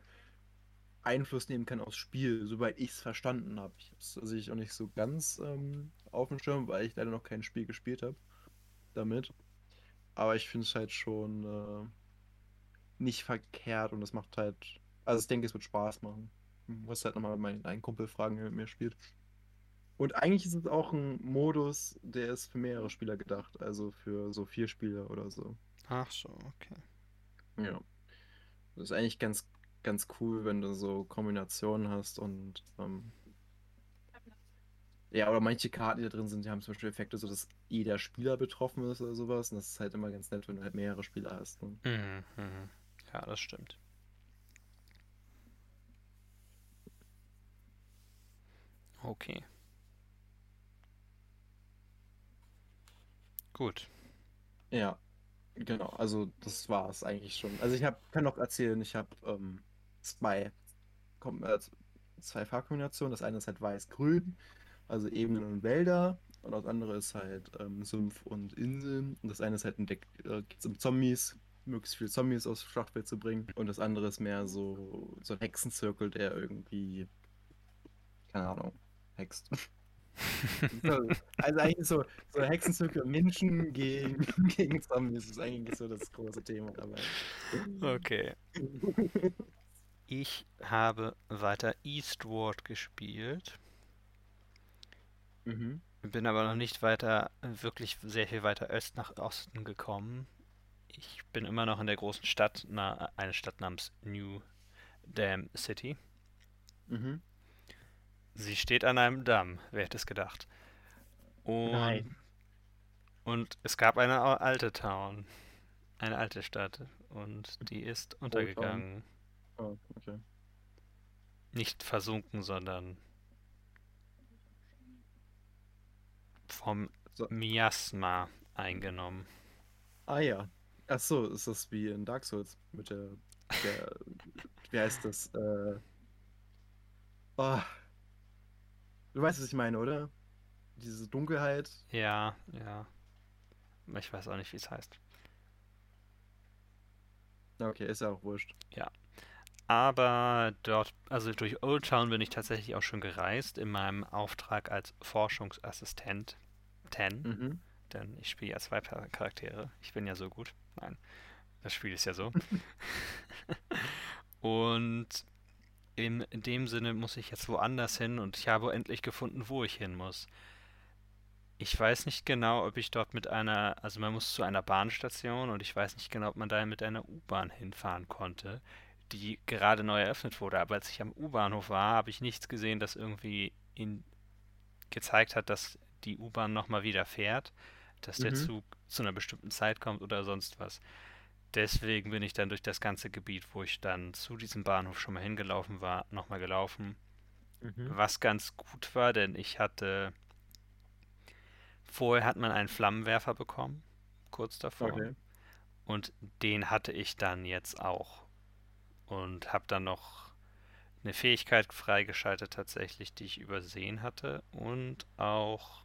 Einfluss nehmen kann aufs Spiel, soweit ich es verstanden habe. Ich habe es also ich auch nicht so ganz ähm, auf dem Schirm, weil ich leider noch kein Spiel gespielt habe damit. Aber ich finde es halt schon äh, nicht verkehrt und es macht halt, also ich denke, es wird Spaß machen. Muss halt nochmal meinen einen Kumpel fragen, der mit mir spielt. Und eigentlich ist es auch ein Modus, der ist für mehrere Spieler gedacht, also für so vier Spieler oder so. Ach so, okay. Ja. Das ist eigentlich ganz, ganz cool, wenn du so Kombinationen hast und ähm, ja, oder manche Karten, die da drin sind, die haben zum Beispiel Effekte, so dass jeder Spieler betroffen ist oder sowas. Und das ist halt immer ganz nett, wenn du halt mehrere Spieler hast. Ne? Mhm. Ja, das stimmt. Okay. Gut. Ja, genau. Also das war es eigentlich schon. Also ich hab, kann noch erzählen, ich habe ähm, zwei, äh, zwei Farbkombinationen. Das eine ist halt weiß-grün, also Ebenen und Wälder. Und das andere ist halt ähm, Sumpf und Inseln. Und das eine ist halt ein Deck, äh, geht's um Zombies, möglichst viele Zombies aufs Schlachtfeld zu bringen. Und das andere ist mehr so, so ein Hexenzirkel, der irgendwie, keine Ahnung, hext. So, also eigentlich so, so Hexenzirkel Menschen gegen, gegen Zombies ist eigentlich so das große Thema dabei. Okay. Ich habe weiter Eastward gespielt, Mhm. bin aber noch nicht weiter, wirklich sehr viel weiter öst nach Osten gekommen. Ich bin immer noch in der großen Stadt, na, eine Stadt namens New Dam City. Mhm. Sie steht an einem Damm, wer hätte es gedacht. Und, Nein. und es gab eine alte Town, eine alte Stadt und die ist untergegangen. Oh, okay. Nicht versunken, sondern vom So. Miasma eingenommen. Ah ja. Ach so, ist das wie in Dark Souls mit der, der wie heißt das? Äh, oh. Du weißt, was ich meine, oder? Diese Dunkelheit. Ja, ja. Ich weiß auch nicht, wie es heißt. Okay, ist ja auch wurscht. Aber dort, also durch Old Town bin ich tatsächlich auch schon gereist in meinem Auftrag als Forschungsassistent. Ten, Mhm. denn ich spiele ja zwei Char- Charaktere. Ich bin ja so gut. Nein, das Spiel ist ja so. Und in dem Sinne muss ich jetzt woanders hin und ich habe endlich gefunden, wo ich hin muss. Ich weiß nicht genau, ob ich dort mit einer, also man muss zu einer Bahnstation und ich weiß nicht genau, ob man da mit einer U-Bahn hinfahren konnte, die gerade neu eröffnet wurde. Aber als ich am U-Bahnhof war, habe ich nichts gesehen, das irgendwie in, gezeigt hat, dass die U-Bahn nochmal wieder fährt, dass der Mhm. Zug zu einer bestimmten Zeit kommt oder sonst was. Deswegen bin ich dann durch das ganze Gebiet, wo ich dann zu diesem Bahnhof schon mal hingelaufen war, nochmal gelaufen. Mhm. Was ganz gut war, denn ich hatte. Vorher hat man einen Flammenwerfer bekommen, kurz davor. Okay. Und den hatte ich dann jetzt auch. Und habe dann noch eine Fähigkeit freigeschaltet, tatsächlich, die ich übersehen hatte. Und auch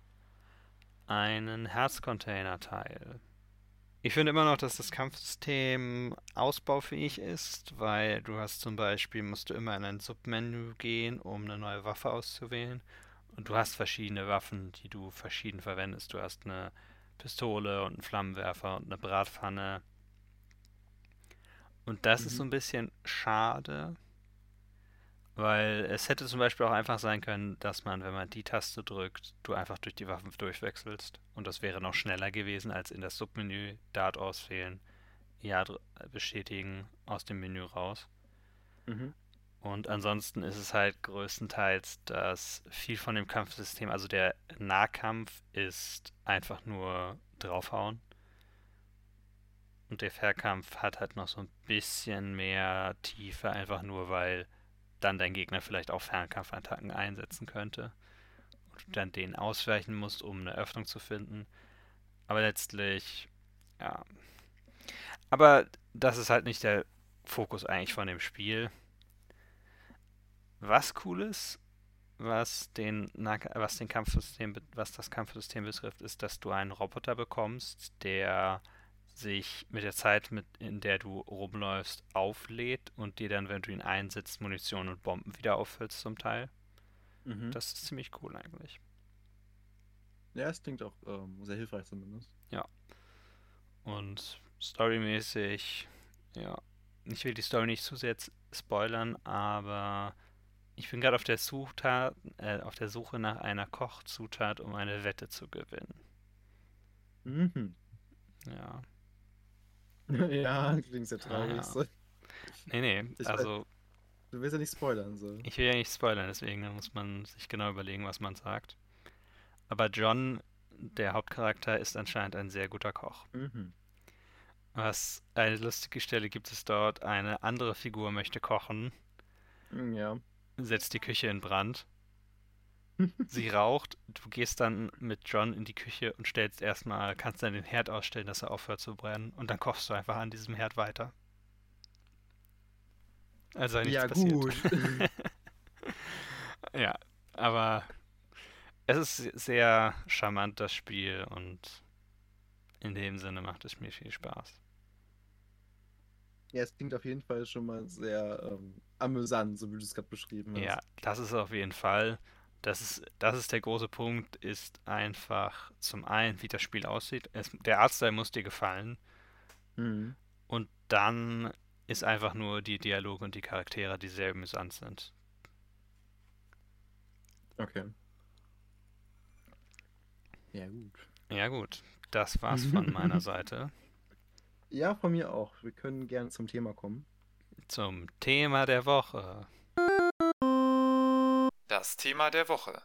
einen Herzcontainer-Teil. Ich finde immer noch, dass das Kampfsystem ausbaufähig ist, weil du hast zum Beispiel, musst du immer in ein Submenü gehen, um eine neue Waffe auszuwählen. Und du hast verschiedene Waffen, die du verschieden verwendest. Du hast eine Pistole und einen Flammenwerfer und eine Bratpfanne. Und das ist Mhm. so ein bisschen schade, weil es hätte zum Beispiel auch einfach sein können, dass man, wenn man die Taste drückt, du einfach durch die Waffen durchwechselst. Und das wäre noch schneller gewesen, als in das Submenü Dart auswählen, Ja dr- bestätigen, aus dem Menü raus. Mhm. Und ansonsten ist es halt größtenteils, dass viel von dem Kampfsystem, also der Nahkampf ist einfach nur draufhauen. Und der Fernkampf hat halt noch so ein bisschen mehr Tiefe, einfach nur weil dann dein Gegner vielleicht auch Fernkampfattacken einsetzen könnte. Und du dann denen ausweichen musst, um eine Öffnung zu finden. Aber letztlich, ja. Aber das ist halt nicht der Fokus eigentlich von dem Spiel. Was cool ist, was den, was den Kampfsystem, was das Kampfsystem betrifft, ist, dass du einen Roboter bekommst, der sich mit der Zeit, mit, in der du rumläufst, auflädt und dir dann, wenn du ihn einsetzt, Munition und Bomben wieder auffüllst zum Teil. Mhm. Das ist ziemlich cool eigentlich. Ja, es klingt auch ähm, sehr hilfreich zumindest. Und storymäßig, ja, ich will die Story nicht zu sehr spoilern, aber ich bin gerade auf der äh, auf der Suche nach einer Kochzutat, um eine Wette zu gewinnen. Mhm. Ja. ja, klingt sehr traurig. ja. So. Nee, nee, Ich weiß- also Du willst ja nicht spoilern, so. ich will ja nicht spoilern, deswegen muss man sich genau überlegen, was man sagt. Aber John, der Hauptcharakter, ist anscheinend ein sehr guter Koch. Mhm. Was eine lustige Stelle gibt es dort, eine andere Figur möchte kochen, Mm, Ja. setzt die Küche in Brand. Sie raucht, du gehst dann mit John in die Küche und stellst erstmal, kannst dann den Herd ausstellen, dass er aufhört zu brennen und dann kochst du einfach an diesem Herd weiter. Also nichts Ja, passiert. gut. Ja, aber es ist sehr charmant, das Spiel, und in dem Sinne macht es mir viel Spaß. Ja, es klingt auf jeden Fall schon mal sehr ähm, amüsant, so wie du es gerade beschrieben hast. Ja, das ist auf jeden Fall. Das ist, das ist der große Punkt, ist einfach zum einen, wie das Spiel aussieht. Es, der Artstyle muss dir gefallen. Mhm. Und dann ist einfach nur die Dialoge und die Charaktere, die sehr amüsant sind. Okay. Ja, gut. Ja, gut. Das war's von meiner Seite. Ja, von mir auch. Wir können gerne zum Thema kommen. zum Thema der Woche. Das Thema der Woche.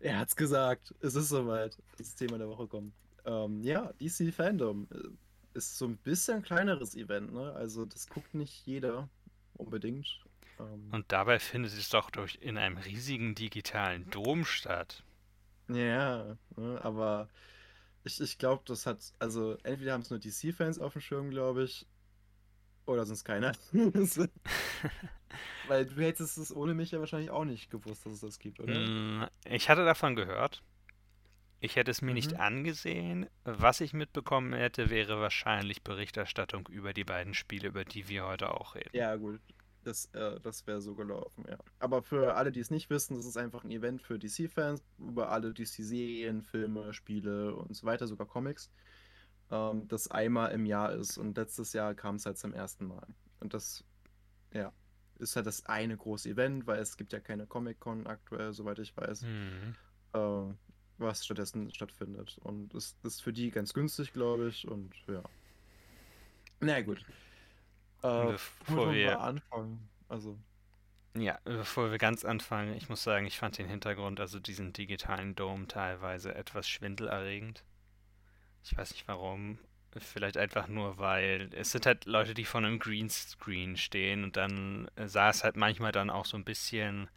Er hat's gesagt. Es ist soweit. Das Thema der Woche kommt. Ähm, ja, DC Fandom äh, ist so ein bisschen ein kleineres Event, ne? Also das guckt nicht jeder unbedingt. Ähm, Und dabei findet es doch durch in einem riesigen digitalen Dom statt. ja, ne? Aber ich, ich glaube, das hat, also entweder haben es nur DC-Fans auf dem Schirm, glaube ich, oder sonst keiner. Weil du hättest es ohne mich ja wahrscheinlich auch nicht gewusst, dass es das gibt, oder? Mm, Ich hatte davon gehört. Ich hätte es mir nicht Mhm. angesehen. Was ich mitbekommen hätte, wäre wahrscheinlich Berichterstattung über die beiden Spiele, über die wir heute auch reden. Ja, gut. Das, äh, das wäre so gelaufen, ja. Aber für alle, die es nicht wissen, das ist einfach ein Event für DC-Fans, über alle DC-Serien, Filme, Spiele und so weiter, sogar Comics, ähm, das einmal im Jahr ist. Und letztes Jahr kam es halt zum ersten Mal. Und das, ja, ist halt das eine große Event, weil es gibt ja keine Comic-Con aktuell, soweit ich weiß, Mhm. äh, was stattdessen stattfindet. Und es ist für die ganz günstig, glaube ich. Und ja. Na gut. Äh, Bevor wir anfangen? Also. ja, bevor wir ganz anfangen, ich muss sagen, ich fand den Hintergrund, also diesen digitalen Dom teilweise etwas schwindelerregend. Ich weiß nicht warum. Vielleicht einfach nur, weil es sind halt Leute, die vor einem Greenscreen stehen und dann äh, sah es halt manchmal dann auch so ein bisschen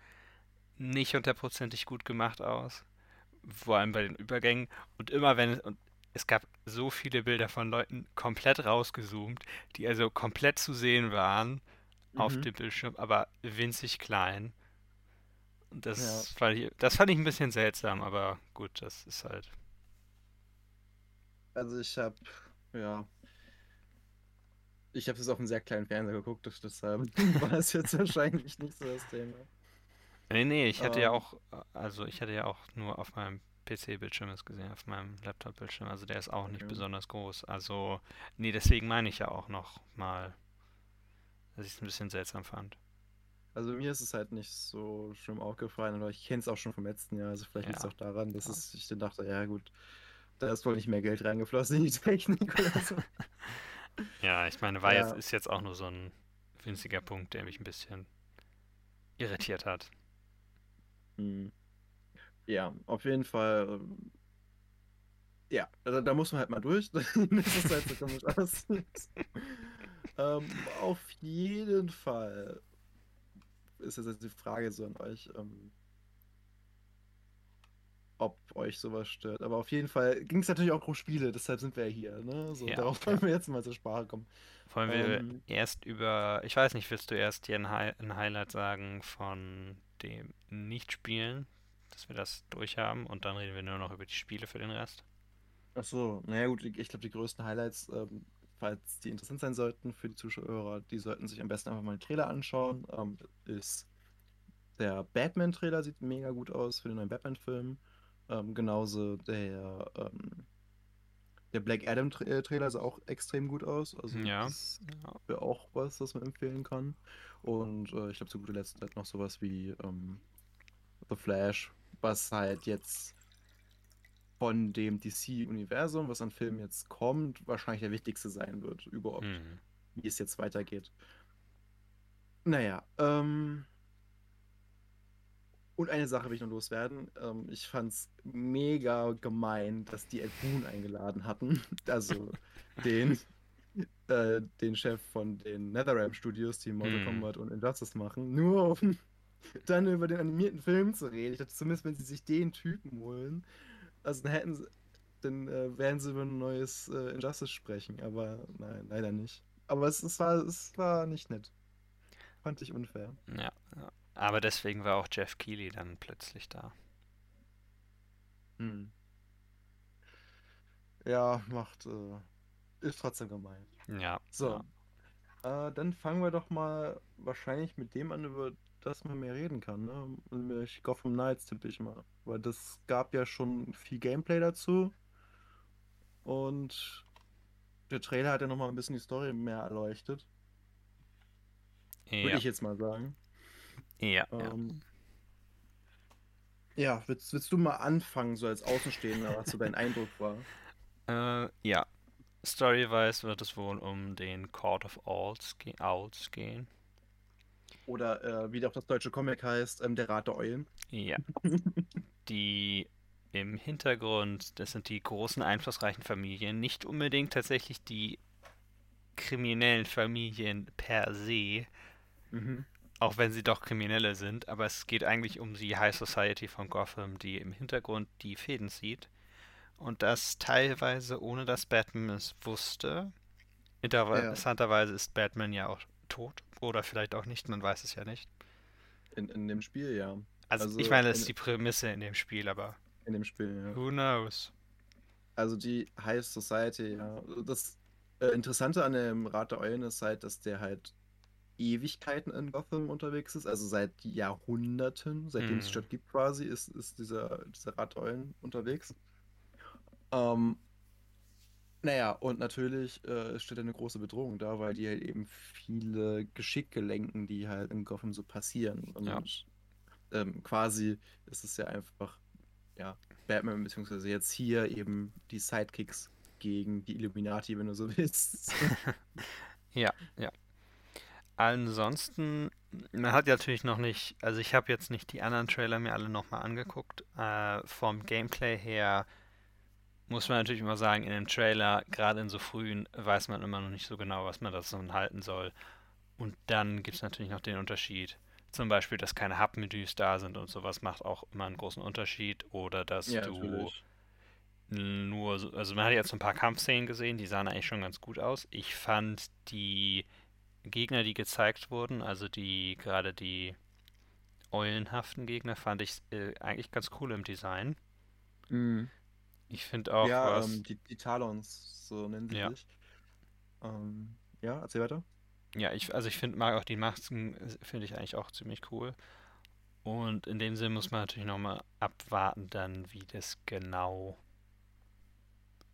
nicht hundertprozentig gut gemacht aus. Vor allem bei den Übergängen. Und immer wenn es, und es gab so viele Bilder von Leuten komplett rausgezoomt, die also komplett zu sehen waren auf Mhm. dem Bildschirm, aber winzig klein. Und Ja, das fand ich, das fand ich ein bisschen seltsam, aber gut, das ist halt. Also ich habe, ja, ich habe es auf einem sehr kleinen Fernseher geguckt, das- deshalb war es jetzt wahrscheinlich nicht so das Thema. Nee, nee, ich hatte ja Ähm, auch, also ich hatte ja auch nur auf meinem PC-Bildschirm es gesehen, auf meinem Laptop-Bildschirm. Also der ist auch nicht okay. besonders groß. Also, nee, deswegen meine ich ja auch noch mal, dass ich es ein bisschen seltsam fand. Also mir ist es halt nicht so schlimm aufgefallen, aber ich kenne es auch schon vom letzten Jahr, also vielleicht liegt es Ja, auch daran, dass ja. es, ich dann dachte, ja gut, da ist wohl nicht mehr Geld reingeflossen in die Technik oder so. Ja, ich meine, war jetzt, Ja, ist jetzt auch nur so ein winziger Punkt, der mich ein bisschen irritiert hat. hm. ja, auf jeden Fall, ja, da, da muss man halt mal durch, dass es halt so komisch aussieht. Ähm, auf jeden Fall ist jetzt die Frage so an euch, ähm, ob euch sowas stört. Aber auf jeden Fall ging es natürlich auch um Spiele, deshalb sind wir ja hier, ne? So, Ja, darauf ja. wollen wir jetzt mal zur Sprache kommen. Wollen wir Ähm, erst über, ich weiß nicht, willst du erst dir ein, Hi ein Highlight sagen von dem Nicht-Spielen, dass wir das durchhaben und dann reden wir nur noch über die Spiele für den Rest? ach so, naja gut, ich glaube, die größten Highlights, ähm, falls die interessant sein sollten für die Zuschauer, die sollten sich am besten einfach mal den Trailer anschauen. Ähm, ist der Batman-Trailer sieht mega gut aus für den neuen Batman-Film. Ähm, genauso der, ähm, der Black Adam-Trailer sah auch extrem gut aus. Also Ja, das wäre auch was, was man empfehlen kann. Und äh, ich glaube, zu guter Letzt halt noch sowas wie ähm, The Flash, was halt jetzt von dem DC-Universum, was an Filmen jetzt kommt, wahrscheinlich der wichtigste sein wird, überhaupt, Hm. wie es jetzt weitergeht. Naja, ähm, und eine Sache will ich noch loswerden. Ähm, ich fand's mega gemein, dass die Ed Boon eingeladen hatten. Also den, äh, den Chef von den NetherRealm Studios, die Mortal Hm. Kombat und Injustice machen, nur um dann über den animierten Film zu reden. Ich dachte zumindest, wenn sie sich den Typen holen, also dann hätten sie, dann äh, werden sie über ein neues äh, Injustice sprechen, aber nein, leider nicht. Aber es, es war, es war nicht nett. Fand ich unfair. Ja, ja. Aber deswegen war auch Jeff Keighley dann plötzlich da. Hm. Ja, macht, äh, ist trotzdem gemein. Ja, So, ja. äh, dann fangen wir doch mal wahrscheinlich mit dem an, über das man mehr reden kann, ne? Nämlich Gotham Knights tippe ich mal. Weil das gab ja schon viel Gameplay dazu und der Trailer hat ja nochmal ein bisschen die Story mehr erleuchtet. Würde Ja, ich jetzt mal sagen. Ja, ja. Ähm, ja, willst, willst du mal anfangen, so als Außenstehender, was so dein Eindruck war? Äh, ja, Story-wise wird es wohl um den Court of Owls, ge Owls gehen. Oder äh, wie auch das deutsche Comic heißt, ähm, der Rat der Eulen. Ja. die im Hintergrund, das sind die großen einflussreichen Familien, nicht unbedingt tatsächlich die kriminellen Familien per se, Mhm. Auch wenn sie doch Kriminelle sind, aber es geht eigentlich um die High Society von Gotham, die im Hintergrund die Fäden zieht. Und das teilweise ohne dass Batman es wusste. Ja. Interessanterweise ist Batman ja auch tot. Oder vielleicht auch nicht, man weiß es ja nicht. In, in dem Spiel, ja. Also, Also ich meine, das ist die Prämisse in dem Spiel, aber In dem Spiel, ja. who knows? Also die High Society, ja. Das äh, Interessante an dem Rat der Eulen ist halt, dass der halt Ewigkeiten in Gotham unterwegs ist. Also seit Jahrhunderten, seitdem es die Mhm. Stadt gibt quasi, ist, ist dieser, dieser Rat der Eulen unterwegs. Ähm, naja, und natürlich äh, steht eine große Bedrohung da, weil die halt eben viele Geschicke lenken, die halt in Gotham so passieren. Und Ja. ähm, quasi ist es ja einfach, ja, Batman, beziehungsweise jetzt hier eben die Sidekicks gegen die Illuminati, wenn du so willst. Ja, ja. Ansonsten, man hat ja natürlich noch nicht, also ich habe jetzt nicht die anderen Trailer mir alle nochmal angeguckt. Äh, vom Gameplay her muss man natürlich immer sagen, in dem Trailer, gerade in so frühen, weiß man immer noch nicht so genau, was man davon halten soll. Und dann gibt es natürlich noch den Unterschied. Zum Beispiel, dass keine Hub-Menüs da sind und sowas macht auch immer einen großen Unterschied. Oder dass Ja, du natürlich. nur, so- also man hat jetzt so ein paar Kampfszenen gesehen, die sahen eigentlich schon ganz gut aus. Ich fand die Gegner, die gezeigt wurden, also die, gerade die eulenhaften Gegner, fand ich äh, eigentlich ganz cool im Design. Mhm. Ich finde auch Ja, was, ähm, die, die Talons, so nennen sie ja, sich. Ähm, ja, erzähl weiter. ja, ich, also ich finde, mag auch die Masken, äh, finde ich eigentlich auch ziemlich cool. Und in dem Sinn muss man natürlich nochmal abwarten, dann, wie das genau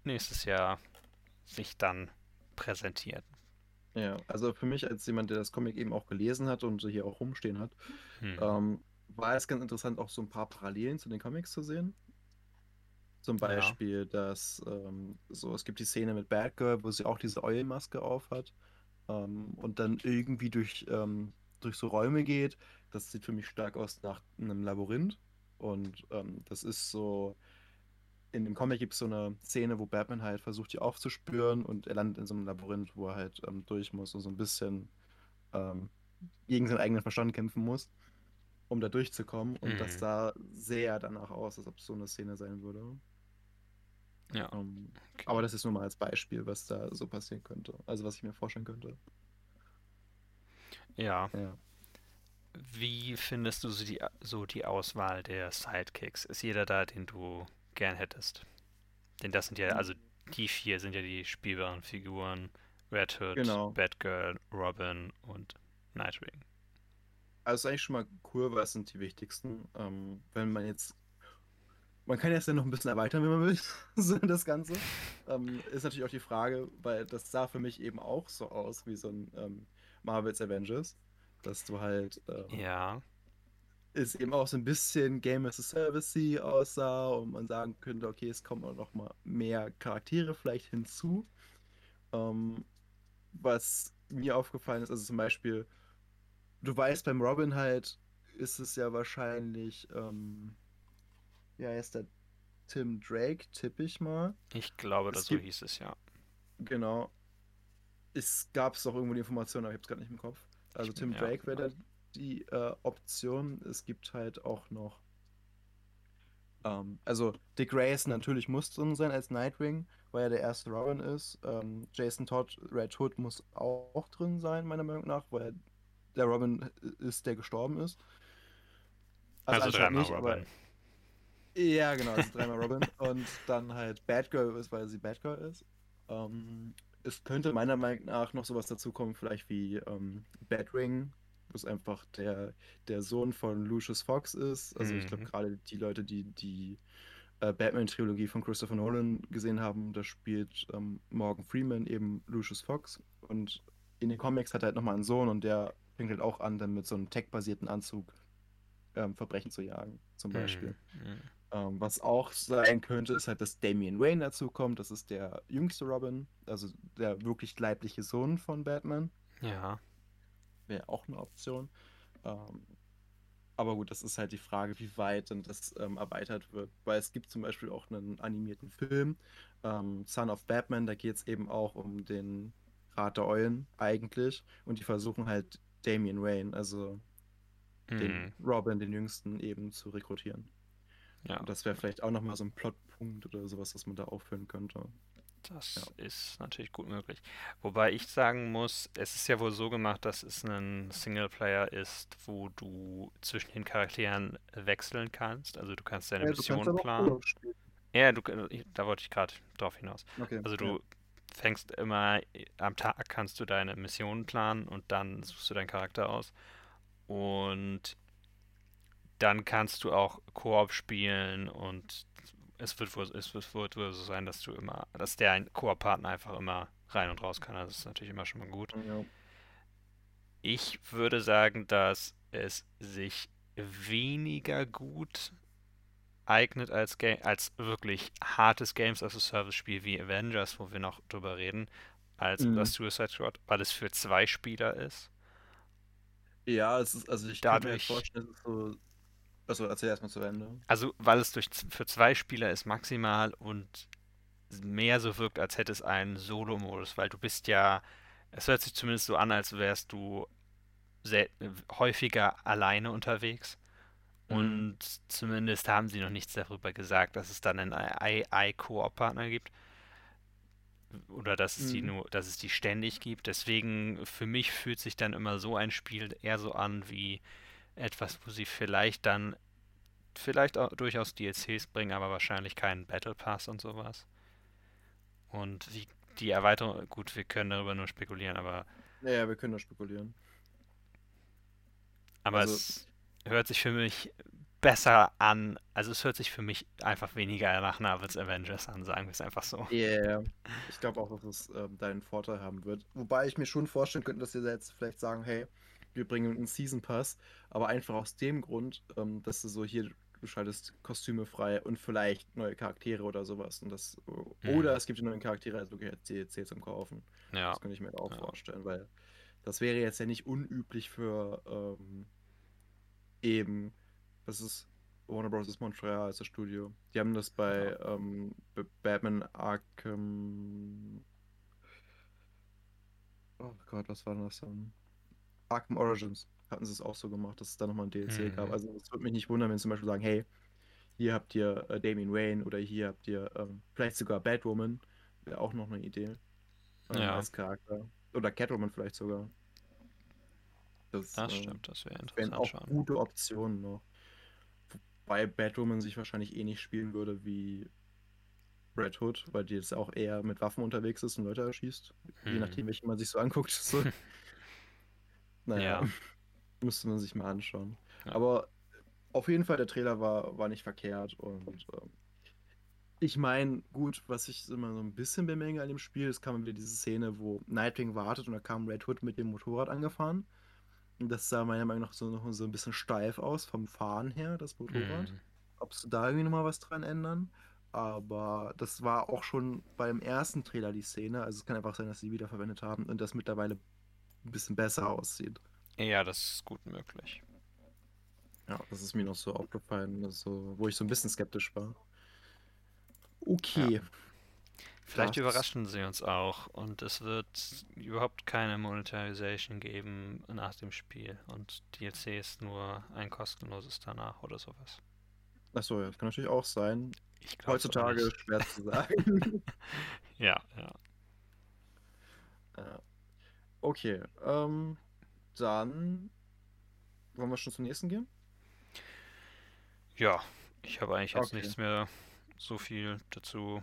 nächstes Jahr sich dann präsentiert. Ja, also für mich als jemand, der das Comic eben auch gelesen hat und hier auch rumstehen hat, Hm. ähm, war es ganz interessant, auch so ein paar Parallelen zu den Comics zu sehen. Zum Ja. Beispiel, dass ähm, so, es gibt die Szene mit Batgirl, wo sie auch diese Eulenmaske auf hat ähm, und dann irgendwie durch, ähm, durch so Räume geht. Das sieht für mich stark aus nach einem Labyrinth. Und ähm, das ist so, in dem Comic gibt es so eine Szene, wo Batman halt versucht, die aufzuspüren und er landet in so einem Labyrinth, wo er halt ähm, durch muss und so ein bisschen ähm, gegen seinen eigenen Verstand kämpfen muss, um da durchzukommen. Und das Mhm. sah sehr danach aus, als ob es so eine Szene sein würde. Ja, Ähm, okay. aber das ist nur mal als Beispiel, was da so passieren könnte. Also was ich mir vorstellen könnte. Ja. Ja. Wie findest du so die, so die Auswahl der Sidekicks? Ist jeder da, den du gern hättest? Denn das sind ja, also die vier sind ja die spielbaren Figuren. Red Hood, Genau. Batgirl, Robin und Nightwing. Also eigentlich schon mal cool, weil es sind die wichtigsten. Ähm, wenn man jetzt. Man kann jetzt ja noch ein bisschen erweitern, wenn man will, so das Ganze. Ähm, ist natürlich auch die Frage, weil das sah für mich eben auch so aus wie so ein ähm, Marvel's Avengers. Dass du halt ähm, Ja, es eben auch so ein bisschen Game as a Service aussah und man sagen könnte, okay, es kommen auch noch mal mehr Charaktere vielleicht hinzu. Ähm, was mir aufgefallen ist, also zum Beispiel, du weißt, beim Robin halt ist es ja wahrscheinlich, ähm, ja, ist der Tim Drake, tippe ich mal. ich glaube, das so gibt- hieß es ja. Genau. Es gab es doch irgendwo die Information, aber ich habe es gerade nicht im Kopf. Also Ich- Tim. Drake wäre da die äh, Option. Es gibt halt auch noch. Ähm, also Dick Grayson natürlich muss drin sein als Nightwing, weil er der erste Robin ist. Ähm, Jason Todd, Red Hood muss auch drin sein, meiner Meinung nach, weil der Robin ist, der gestorben ist. Also anscheinend dreimal nicht, aber- Robin. ja, genau, also dreimal Robin. Und dann halt Batgirl ist, weil sie Batgirl ist. Ähm, es könnte meiner Meinung nach noch sowas dazukommen, vielleicht wie ähm, Batwing, es einfach der, der Sohn von Lucius Fox ist. Also ich glaube Mhm. gerade die Leute, die die äh, Batman-Trilogie von Christopher Nolan gesehen haben, da spielt ähm, Morgan Freeman eben Lucius Fox. Und in den Comics hat er halt nochmal einen Sohn und der fängt halt auch an, dann mit so einem tech-basierten Anzug ähm, Verbrechen zu jagen, zum Beispiel. Mhm. Ähm, was auch sein könnte, ist halt, dass Damian Wayne dazu kommt. Das ist der jüngste Robin, also der wirklich leibliche Sohn von Batman. Ja. Wäre auch eine Option. Ähm, aber gut, das ist halt die Frage, wie weit denn das ähm, erweitert wird. Weil es gibt zum Beispiel auch einen animierten Film, ähm, Son of Batman, da geht es eben auch um den Rat der Eulen eigentlich. Und die versuchen halt Damian Wayne, also den Mhm. Robin, den Jüngsten, eben zu rekrutieren. Ja, Und das wäre vielleicht auch nochmal so ein Plotpunkt oder sowas, was man da aufführen könnte. Das Ja. ist natürlich gut möglich. Wobei ich sagen muss, es ist ja wohl so gemacht, dass es ein Singleplayer ist, wo du zwischen den Charakteren wechseln kannst. Also du kannst deine Ja, kannst Mission auch planen. Ja, du, da wollte ich gerade drauf hinaus. Okay, Also ja. du fängst immer am Tag kannst du deine Missionen planen und dann suchst du deinen Charakter aus. Und dann kannst du auch Koop spielen und es wird wohl, es wird, wohl so sein, dass du immer, dass der ein Koop-Partner einfach immer rein und raus kann. Also das ist natürlich immer schon mal gut. Ja. Ich würde sagen, dass es sich weniger gut eignet als, Ga als wirklich hartes Games as a Service Spiel wie Avengers, wo wir noch drüber reden, als Mhm. das Suicide Squad, weil es für zwei Spieler ist. Ja, es ist, also ich kann mir Dadurch, vorstellen, es ist so. Also erzähl erstmal zu Ende. also weil es durch, für zwei Spieler ist maximal und mehr so wirkt, als hätte es einen Solo-Modus, weil du bist ja, es hört sich zumindest so an, als wärst du sel- häufiger alleine unterwegs. Mhm. Und zumindest haben sie noch nichts darüber gesagt, dass es dann einen AI-Koop-Partner gibt. Oder dass es die Mhm. nur, dass es die ständig gibt. Deswegen, für mich fühlt sich dann immer so ein Spiel eher so an wie etwas, wo sie vielleicht dann, vielleicht auch durchaus DLCs bringen, aber wahrscheinlich keinen Battle Pass und sowas. Und wie die Erweiterung, gut, wir können darüber nur spekulieren, aber, Ja, ja, wir können da spekulieren. aber Also, es hört sich für mich besser an. Also es hört sich für mich einfach weniger nach Marvel's Avengers an, sagen wir es einfach so. yeah. Ich glaube auch, dass es ähm, deinen Vorteil haben wird. Wobei ich mir schon vorstellen könnte, dass sie da jetzt vielleicht sagen, hey, wir bringen einen Season Pass, aber einfach aus dem Grund, ähm, dass du so hier, du schaltest Kostüme frei und vielleicht neue Charaktere oder sowas. Und das, oder Mhm. es gibt die neuen Charaktere als wirklich als DLC zum Kaufen. Ja, Das könnte ich mir auch ja. vorstellen, weil das wäre jetzt ja nicht unüblich für ähm, eben, das ist Warner Bros. Montreal, ist das Studio. Die haben das bei Ja. ähm, Batman Arkham. Oh Gott, was war denn das dann? Arkham Origins hatten sie es auch so gemacht, dass es da nochmal ein DLC gab. Mhm. Also es würde mich nicht wundern, wenn sie zum Beispiel sagen, hey, hier habt ihr äh, Damian Wayne oder hier habt ihr ähm, vielleicht sogar Batwoman. Wäre auch noch eine Idee ähm, Ja, als Charakter. Oder Catwoman vielleicht sogar. Das das äh, stimmt, das wäre wären interessant auch schon. gute Optionen noch. Wobei Batwoman sich wahrscheinlich eh nicht spielen würde wie Red Hood, weil die jetzt auch eher mit Waffen unterwegs ist und Leute erschießt. Je Hm. nachdem, welche man sich so anguckt. So. Naja, Ja, müsste man sich mal anschauen. ja. Aber auf jeden Fall, der Trailer war, war nicht verkehrt und ähm, ich meine, gut, was ich immer so ein bisschen bemängel an dem Spiel, es kam wieder diese Szene, wo Nightwing wartet und da kam Red Hood mit dem Motorrad angefahren. Und das sah meiner Meinung nach so, noch so ein bisschen steif aus vom Fahren her, das Motorrad. Hm. Ob sie da irgendwie nochmal was dran ändern. Aber das war auch schon beim ersten Trailer die Szene. Also es kann einfach sein, dass sie wiederverwendet haben und das mittlerweile ein bisschen besser aussieht. Ja, das ist gut möglich. Ja, das ist mir noch so aufgefallen, also, wo ich so ein bisschen skeptisch war. Ja. Okay, Vielleicht das. überraschen sie uns auch und es wird überhaupt keine Monetarization geben nach dem Spiel und DLC ist nur ein kostenloses danach oder sowas. Achso, ja, das kann natürlich auch sein. Heutzutage schwer zu sagen. Ja, ja. Okay, ähm, dann wollen wir schon zum nächsten gehen? Ja, ich habe eigentlich jetzt Okay. nichts mehr so viel dazu,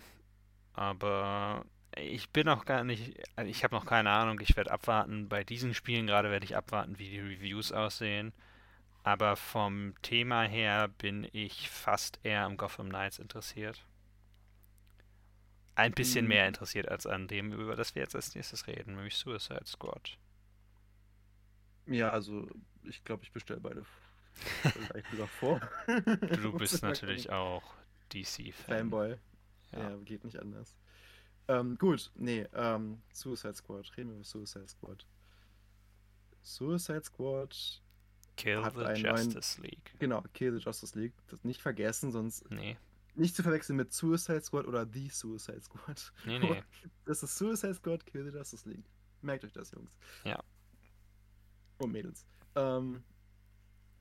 aber ich bin noch gar nicht, also ich habe noch keine Ahnung, ich werde abwarten. Bei diesen Spielen gerade werde ich abwarten, wie die Reviews aussehen. Aber vom Thema her bin ich fast eher am Gotham Knights interessiert. Ein bisschen mehr Hm, interessiert als an dem, über das wir jetzt als nächstes reden, nämlich Suicide Squad. Ja, also ich glaube, ich bestelle beide Vielleicht sogar vor. Du bist natürlich auch DC-Fan. Fanboy. Ja. Ja. geht nicht anders. Ähm, gut, nee, ähm, Suicide Squad. Reden wir über Suicide Squad. Suicide Squad, Kill Hat the einen neuen- Justice League. genau, Kill the Justice League. Das nicht vergessen, sonst Nee, nicht zu verwechseln mit Suicide Squad oder The Suicide Squad. nee, nee. Das ist Suicide Squad, Kill the Justice League. Merkt euch das, Jungs. Ja. Und Mädels. Ähm,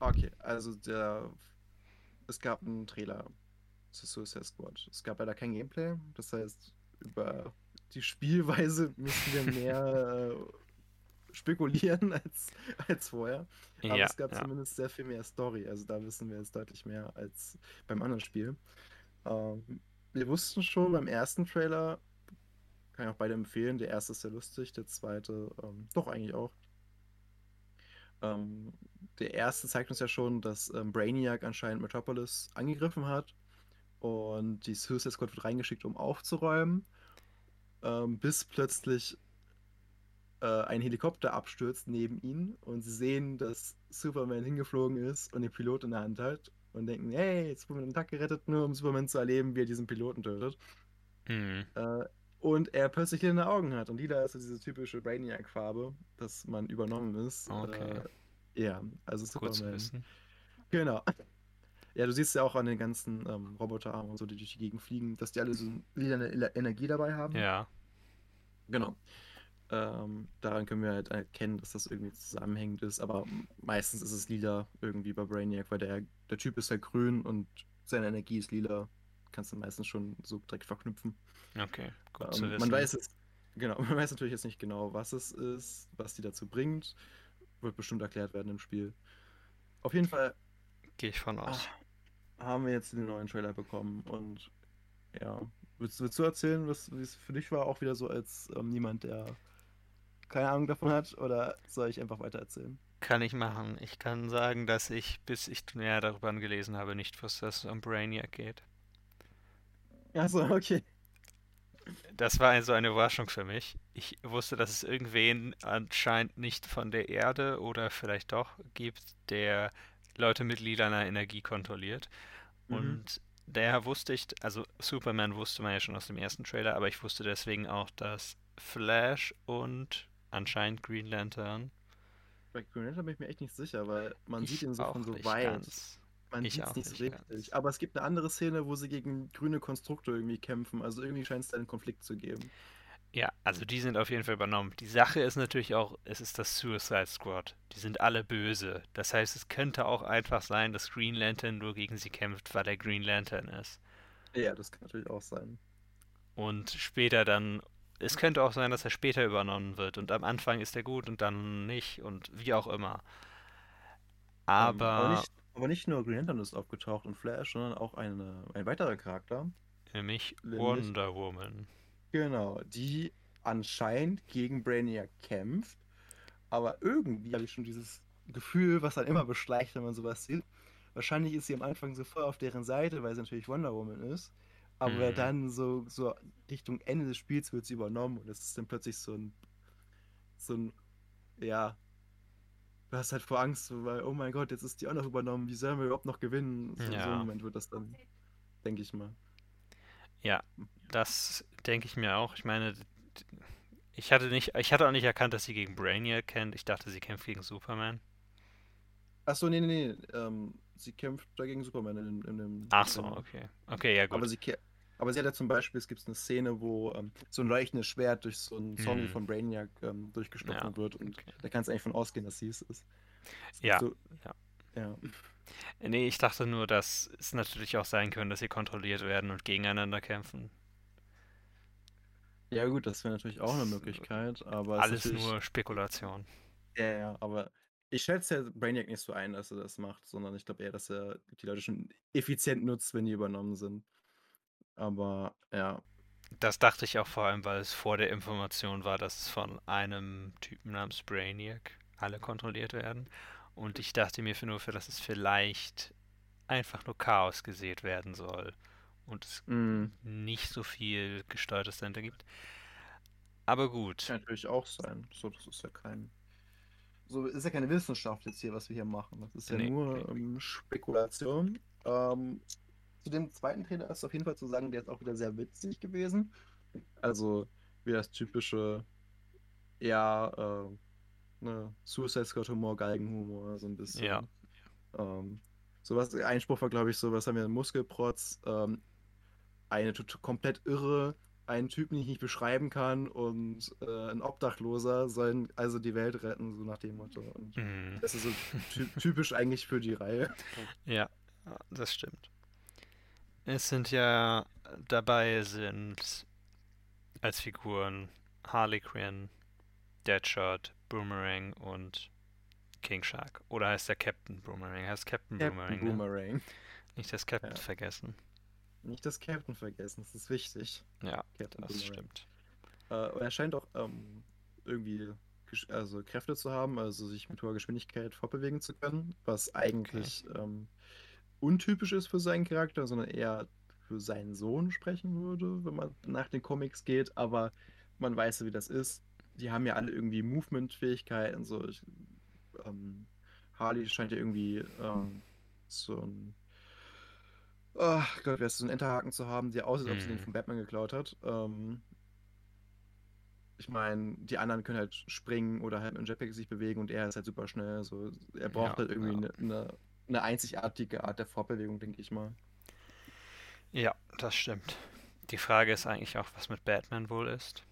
okay, also der. Es gab einen Trailer zu Suicide Squad. Es gab leider kein Gameplay. Das heißt, über die Spielweise müssen wir mehr äh, spekulieren als, als vorher. Aber Ja, es gab ja. zumindest sehr viel mehr Story. Also da wissen wir jetzt deutlich mehr als beim anderen Spiel. Ähm, wir wussten schon beim ersten Trailer, kann ich auch beide empfehlen. Der erste ist sehr lustig, der zweite ähm, doch eigentlich auch. Ähm, der erste zeigt uns ja schon, dass ähm, Brainiac anscheinend Metropolis angegriffen hat und die Suicide Squad wird reingeschickt, um aufzuräumen, ähm, bis plötzlich äh, ein Helikopter abstürzt neben ihnen und sie sehen, dass Superman hingeflogen ist und den Pilot in der Hand hat und denken, hey, wir den Tag gerettet, nur um Superman zu erleben, wie er diesen Piloten tötet. Mhm. Äh, und er plötzlich lila Augen hat. Und lila ist so diese typische Brainiac-Farbe, dass man übernommen ist. Okay. Äh, ja, also Superman. wissen. Genau. Ja, du siehst ja auch an den ganzen ähm, Roboterarmen und so, die durch die Gegend fliegen, dass die alle so lila eine Energie dabei haben. Ja, Genau. Ähm, daran können wir halt erkennen, dass das irgendwie zusammenhängend ist, aber meistens ist es lila irgendwie bei Brainiac, weil der, der Typ ist halt grün und seine Energie ist lila. Kannst du meistens schon so direkt verknüpfen. okay. Gut zu Ähm, wissen. man weiß es, genau, man weiß natürlich jetzt nicht genau, was es ist, was die dazu bringt. Wird bestimmt erklärt werden im Spiel. Auf jeden Fall Gehe ich von aus. ah, haben wir jetzt den neuen Trailer bekommen und ja, willst, willst du erzählen, was wie es für dich war, auch wieder so als ähm, niemand, der keine Ahnung davon hat, oder soll ich einfach weiter erzählen? Kann ich machen. Ich kann sagen, dass ich, bis ich mehr darüber gelesen habe, nicht wusste, dass es um Brainiac geht. Achso, okay. Das war also eine Überraschung für mich. Ich wusste, dass es irgendwen anscheinend nicht von der Erde oder vielleicht doch gibt, der Leute mit lilaner Energie kontrolliert. Mhm. Und daher wusste ich, also Superman wusste man ja schon aus dem ersten Trailer, aber ich wusste deswegen auch, dass Flash und anscheinend Green Lantern. Bei Green Lantern bin ich mir echt nicht sicher, weil man ich sieht ihn so von so weit. Man Ich sieht es nicht so richtig. ganz. Aber es gibt eine andere Szene, wo sie gegen grüne Konstrukte irgendwie kämpfen. Also irgendwie scheint es da einen Konflikt zu geben. Ja, also die sind auf jeden Fall übernommen. Die Sache ist natürlich auch, es ist das Suicide Squad. Die sind alle böse. Das heißt, es könnte auch einfach sein, dass Green Lantern nur gegen sie kämpft, weil er Green Lantern ist. Ja, das kann natürlich auch sein. Und später dann, es könnte auch sein, dass er später übernommen wird. Und am Anfang ist er gut und dann nicht und wie auch immer. Ähm, aber, Aber nicht, aber nicht nur Green Lantern ist aufgetaucht und Flash, sondern auch eine, ein weiterer Charakter. Nämlich- Wonder Woman. Genau, die anscheinend gegen Brainiac kämpft. Aber irgendwie habe ich schon dieses Gefühl, was dann immer beschleicht, wenn man sowas sieht. Wahrscheinlich ist sie am Anfang so voll auf deren Seite, weil sie natürlich Wonder Woman ist. Aber Mhm. dann so, so Richtung Ende des Spiels wird sie übernommen und es ist dann plötzlich so ein, so ein, ja, du hast halt vor Angst, so, weil, oh mein Gott, jetzt ist die auch noch übernommen, wie sollen wir überhaupt noch gewinnen? So, so Ja. ein Moment wird das dann, denke ich mal. Ja, das denke ich mir auch. Ich meine, ich hatte nicht, ich hatte auch nicht erkannt, dass sie gegen Brainiac kämpft. Ich dachte, sie kämpft gegen Superman. Achso, nee, nee, nee. Ähm, sie kämpft dagegen Superman in, in dem. Ach so, okay. Okay, ja Aber gut. sie, kä- aber sie hat ja zum Beispiel, es gibt eine Szene, wo ähm, so ein leuchtendes Schwert durch so einen Zombie Mhm. von Brainiac ähm, durchgestochen Ja, wird und okay. da kannst du eigentlich von ausgehen, dass sie es ist. Ja, So, ja. ja. Nee, ich dachte nur, dass es natürlich auch sein könnte, dass sie kontrolliert werden und gegeneinander kämpfen. Ja, gut, das wäre natürlich auch eine Möglichkeit, aber es Alles nur Spekulation. Ja, ja, aber ich schätze ja Brainiac nicht so ein, dass er das macht, sondern ich glaube eher, dass er die Leute schon effizient nutzt, wenn die übernommen sind. Aber ja, Das dachte ich auch vor allem, weil es vor der Information war, dass es von einem Typen namens Brainiac alle kontrolliert werden. Und ich dachte mir für nur für, dass es vielleicht einfach nur Chaos gesät werden soll und es mh, nicht so viel Gesteuertes dahinter gibt. Aber gut. kann natürlich auch sein. So, das ist ja kein. so ist ja keine Wissenschaft jetzt hier, was wir hier machen. Das ist ja Nee, nur nee. ähm, Spekulation. Ähm, zu dem zweiten Trailer ist auf jeden Fall zu sagen, der ist auch wieder sehr witzig gewesen. Also wie das typische, ja, äh, ne, Suicide Squad Humor, Galgenhumor, so ein bisschen. Ja. Ähm, sowas, Einspruch war, glaube ich, so, was haben wir, Muskelprotz, ähm, eine komplett irre, einen Typen, den ich nicht beschreiben kann und äh, ein Obdachloser sollen also die Welt retten, so nach dem Motto. Mhm. das ist so ty typisch eigentlich für die Reihe. Ja, das stimmt. Es sind ja dabei sind als Figuren Harley Quinn, Deadshot, Boomerang und King Shark. Oder heißt der Captain Boomerang? Heißt Captain, Captain Boomerang, ne? Boomerang. Nicht das Captain Ja. vergessen. Nicht das Captain vergessen, das ist wichtig. Ja, Captain das Boomerang. stimmt. Äh, er scheint auch ähm, irgendwie also Kräfte zu haben, also sich mit hoher Geschwindigkeit fortbewegen zu können, was eigentlich ähm, untypisch ist für seinen Charakter, sondern eher für seinen Sohn sprechen würde, wenn man nach den Comics geht, aber man weiß ja, wie das ist. Die haben ja alle irgendwie Movement-Fähigkeiten, so ich, ähm, Harley scheint ja irgendwie ähm, so ein Oh Gott, wer ist so einen Enterhaken zu haben, der aussieht, als ob sie den Mhm. von Batman geklaut hat. Ähm, ich meine, die anderen können halt springen oder halt mit dem Jetpack sich bewegen und er ist halt super schnell. So, er braucht Ja, halt irgendwie ja. eine, eine, einzigartige Art der Fortbewegung, denke ich mal. Ja, das stimmt. Die Frage ist eigentlich auch, was mit Batman wohl ist.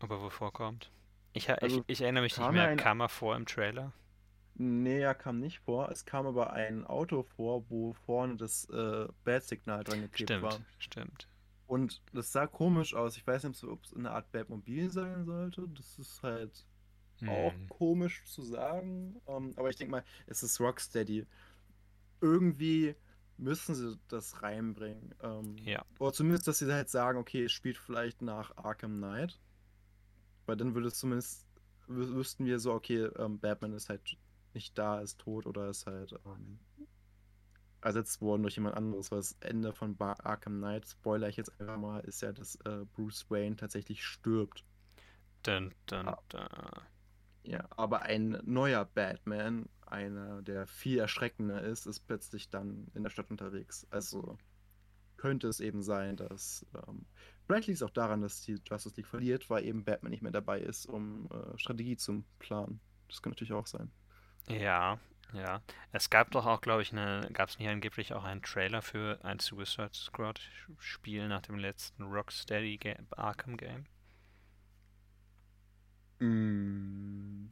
Ob er wohl vorkommt. Ich, Also, ich, ich erinnere mich nicht mehr, ein- kam er vor im Trailer? Nee, er kam nicht vor. Es kam aber ein Auto vor, wo vorne das äh, Bat-Signal dran geklebt Stimmt, war. stimmt. Und das sah komisch aus. Ich weiß nicht, ob es eine Art Batmobil sein sollte. Das ist halt auch Hm. komisch zu sagen. Ähm, aber ich denke mal, es ist Rocksteady. Irgendwie müssen sie das reinbringen. Ähm, Ja. Oder zumindest, dass sie halt sagen, okay, es spielt vielleicht nach Arkham Knight. Weil dann würde es zumindest, wü- wüssten wir so, okay, ähm, Batman ist halt nicht da, ist tot oder ist halt ähm, ersetzt worden durch jemand anderes. Weil das Ende von Ba- Arkham Knight, spoiler ich jetzt einfach mal, ist ja, dass äh, Bruce Wayne tatsächlich stirbt. Dun, dun, Ah. dun. Ja, aber ein neuer Batman, einer, der viel erschreckender ist, ist plötzlich dann in der Stadt unterwegs. Also könnte es eben sein, dass. Ähm, vielleicht liegt es auch daran, dass die Justice League verliert, weil eben Batman nicht mehr dabei ist, um äh, Strategie zu planen. Das könnte natürlich auch sein. Ja, ja. Es gab doch auch, glaube ich, eine, gab es nicht angeblich auch einen Trailer für ein Suicide Squad Spiel nach dem letzten Rocksteady Arkham Game? Mm.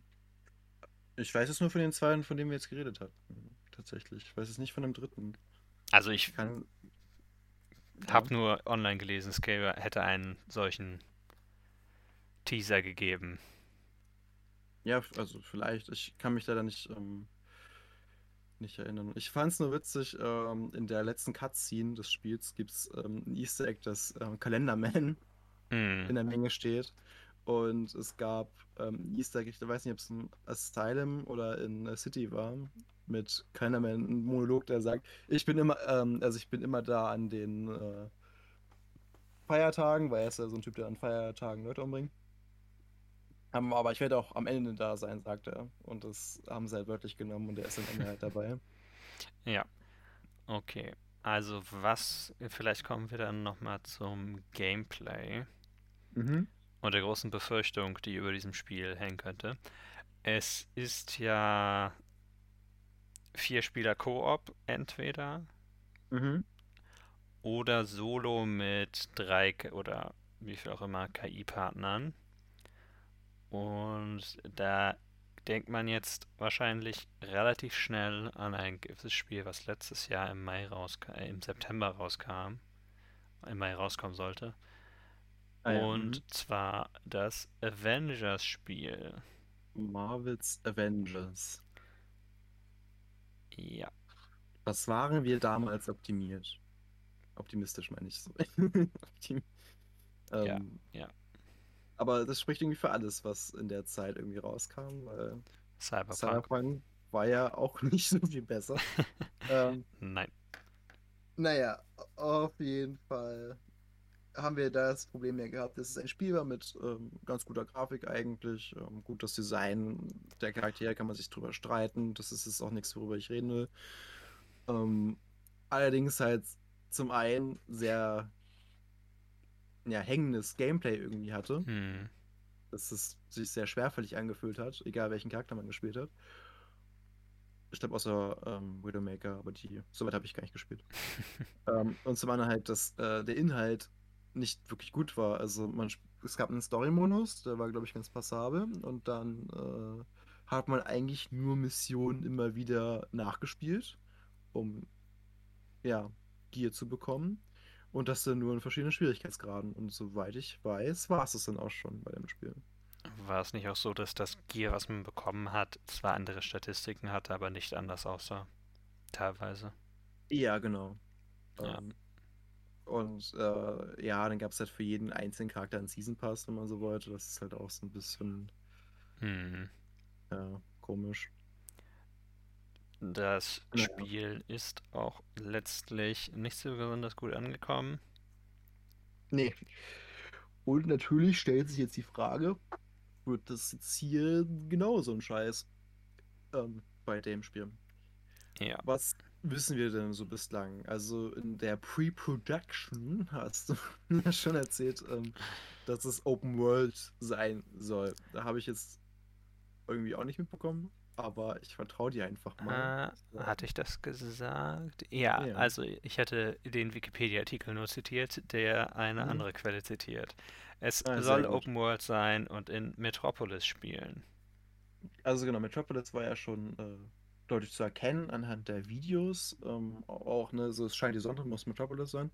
Ich weiß es nur von den zwei, von denen wir jetzt geredet hatten. Tatsächlich. Ich weiß es nicht von dem dritten. Also ich Kann. habe nur online gelesen, es gäbe, hätte einen solchen Teaser gegeben. Ja, also vielleicht. Ich kann mich leider nicht, ähm, nicht erinnern. Ich fand es nur witzig, ähm, in der letzten Cutscene des Spiels gibt es ähm, ein Easter Egg, dass ähm, Kalenderman in Hm. der Menge steht. Und es gab ähm, Easter ich weiß nicht, ob es in Asylum oder in City war, mit Kalenderman, ein Monolog, der sagt, ich bin immer, ähm, also ich bin immer da an den äh, Feiertagen, weil er ist ja so ein Typ, der an Feiertagen Leute umbringt. Aber ich werde auch am Ende da sein, sagt er. Und das haben sie halt wörtlich genommen und er ist am Ende halt dabei. Ja, okay. Also was, vielleicht kommen wir dann nochmal zum Gameplay Mhm. Und der großen Befürchtung, die über diesem Spiel hängen könnte. Es ist ja vier Spieler Koop entweder Mhm. oder Solo mit drei oder wie viel auch immer KI-Partnern. Und da denkt man jetzt wahrscheinlich relativ schnell an ein gewisses Spiel, was letztes Jahr im Mai rauskam, äh, im September rauskam, im Mai rauskommen sollte. Ah ja, Und zwar das Avengers-Spiel. mhm. Marvel's Avengers. Ja, Was waren wir damals optimiert? Optimistisch meine ich so. Optim Ja, ähm, ja. Aber das spricht irgendwie für alles, was in der Zeit irgendwie rauskam, weil Cyberpunk. Cyberpunk war ja auch nicht so viel besser. ähm, Nein. naja, auf jeden Fall haben wir das Problem ja gehabt, dass es ein Spiel war mit ähm, ganz guter Grafik eigentlich, ähm, gutes Design der Charaktere kann man sich drüber streiten, das ist jetzt auch nichts, worüber ich reden will. Ähm, allerdings halt zum einen sehr ja, hängendes Gameplay irgendwie hatte, Hm. dass es sich sehr schwerfällig angefühlt hat, egal welchen Charakter man gespielt hat. Ich glaube außer ähm, Widowmaker, aber die, soweit habe ich gar nicht gespielt. ähm, und zum anderen halt, dass äh, der Inhalt nicht wirklich gut war. Also man, es gab einen Story-Modus, der war, glaube ich, ganz passabel. Und dann äh, hat man eigentlich nur Missionen immer wieder nachgespielt, um ja, Gear zu bekommen. Und das dann nur in verschiedenen Schwierigkeitsgraden. Und soweit ich weiß, war es das dann auch schon bei dem Spiel. War es nicht auch so, dass das Gear, was man bekommen hat, zwar andere Statistiken hatte, aber nicht anders aussah? Teilweise. Ja, genau. Ja. Ähm, und äh, ja, dann gab es halt für jeden einzelnen Charakter einen Season Pass, wenn man so wollte. Das ist halt auch so ein bisschen Hm. ja, komisch. Das Naja. Spiel ist auch letztlich nicht so besonders gut angekommen. Nee. Und natürlich stellt sich jetzt die Frage, wird das jetzt hier genauso ein Scheiß ähm, bei dem Spiel? Ja. Was wissen wir denn so bislang? Also in der Pre-Production hast du ja schon erzählt, ähm, dass es Open World sein soll. Da habe ich jetzt irgendwie auch nicht mitbekommen, aber ich vertraue dir einfach mal. Äh, hatte ich das gesagt? Ja, Ja. also ich hatte den Wikipedia-Artikel nur zitiert, der eine Mhm. andere Quelle zitiert. Es Ah, soll. Open World sein und in Metropolis spielen. Also genau, Metropolis war ja schon äh, deutlich zu erkennen anhand der Videos. Ähm, auch, ne, so es scheint die Sonne muss Metropolis sein.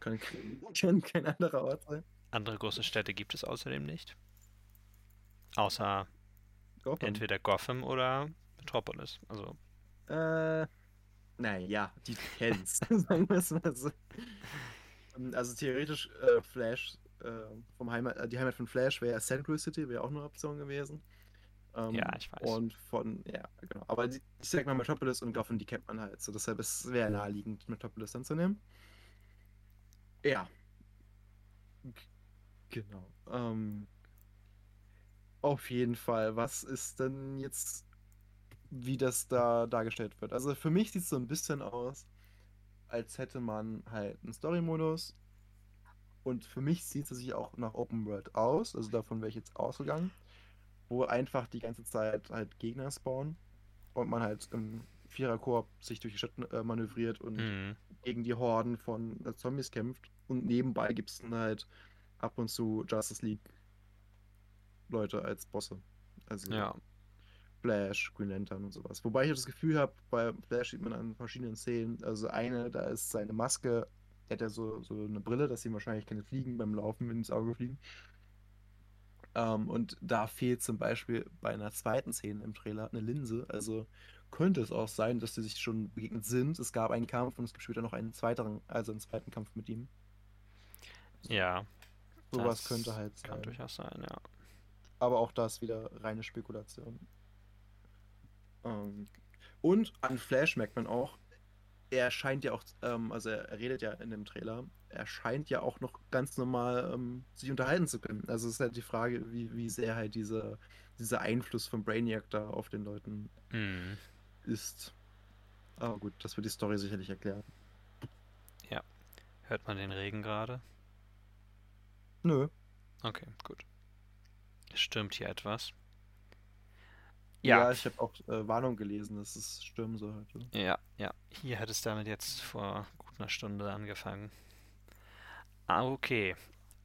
Kann, kann kein anderer Ort sein. Andere große Städte gibt es außerdem nicht. Außer Gotham. entweder Gotham oder Metropolis. Also, Äh, naja, die kennst, sagen wir es mal so. Ähm, Also theoretisch äh, Flash, äh, vom Heimat, äh, die Heimat von Flash wäre Central City, wäre auch eine Option gewesen. Ähm, Ja, ich weiß. Und von, ja, genau. Aber die, ich sag mal, Metropolis und Gotham, die kennt man halt. So, deshalb ist es wäre naheliegend, Metropolis dann zu nehmen. Ja. G- Genau. Ähm, auf jeden Fall, was ist denn jetzt, wie das da dargestellt wird? Also für mich sieht es so ein bisschen aus, als hätte man halt einen Story-Modus. Und für mich sieht es sich auch nach Open World aus, also davon wäre ich jetzt ausgegangen, wo einfach die ganze Zeit halt Gegner spawnen und man halt im Vierer-Koop sich durch die Stadt äh, manövriert und hm, gegen die Horden von äh, Zombies kämpft. Und nebenbei gibt es dann halt ab und zu Justice League Leute als Bosse. Also ja. Flash, Green Lantern und sowas. Wobei ich das Gefühl habe, bei Flash sieht man an verschiedenen Szenen, also eine, da ist seine Maske, der hat ja so, so eine Brille, dass ihm wahrscheinlich keine Fliegen beim Laufen ins Auge fliegen. Ähm, und da fehlt zum Beispiel bei einer zweiten Szene im Trailer eine Linse. Also könnte es auch sein, dass sie sich schon begegnet sind. Es gab einen Kampf und es gibt später noch einen zweiten, also einen zweiten Kampf mit ihm. Ja. Sowas könnte halt Kann sein. durchaus sein, ja. Aber auch das wieder reine Spekulation. Ähm, und an Flash merkt man auch, er scheint ja auch, ähm, also er redet ja in dem Trailer, er scheint ja auch noch ganz normal ähm, sich unterhalten zu können. Also es ist halt die Frage, wie, wie sehr halt diese, dieser Einfluss von Brainiac da auf den Leuten Hm. ist. Aber gut, das wird die Story sicherlich erklären. Hört man den Regen gerade? Nö. Okay, gut. Es stürmt hier etwas. Ja, Ja, ich habe auch äh, Warnung gelesen, dass es stürmen soll heute. ja, ja. Hier hat es damit jetzt vor gut einer Stunde angefangen. Ah, okay.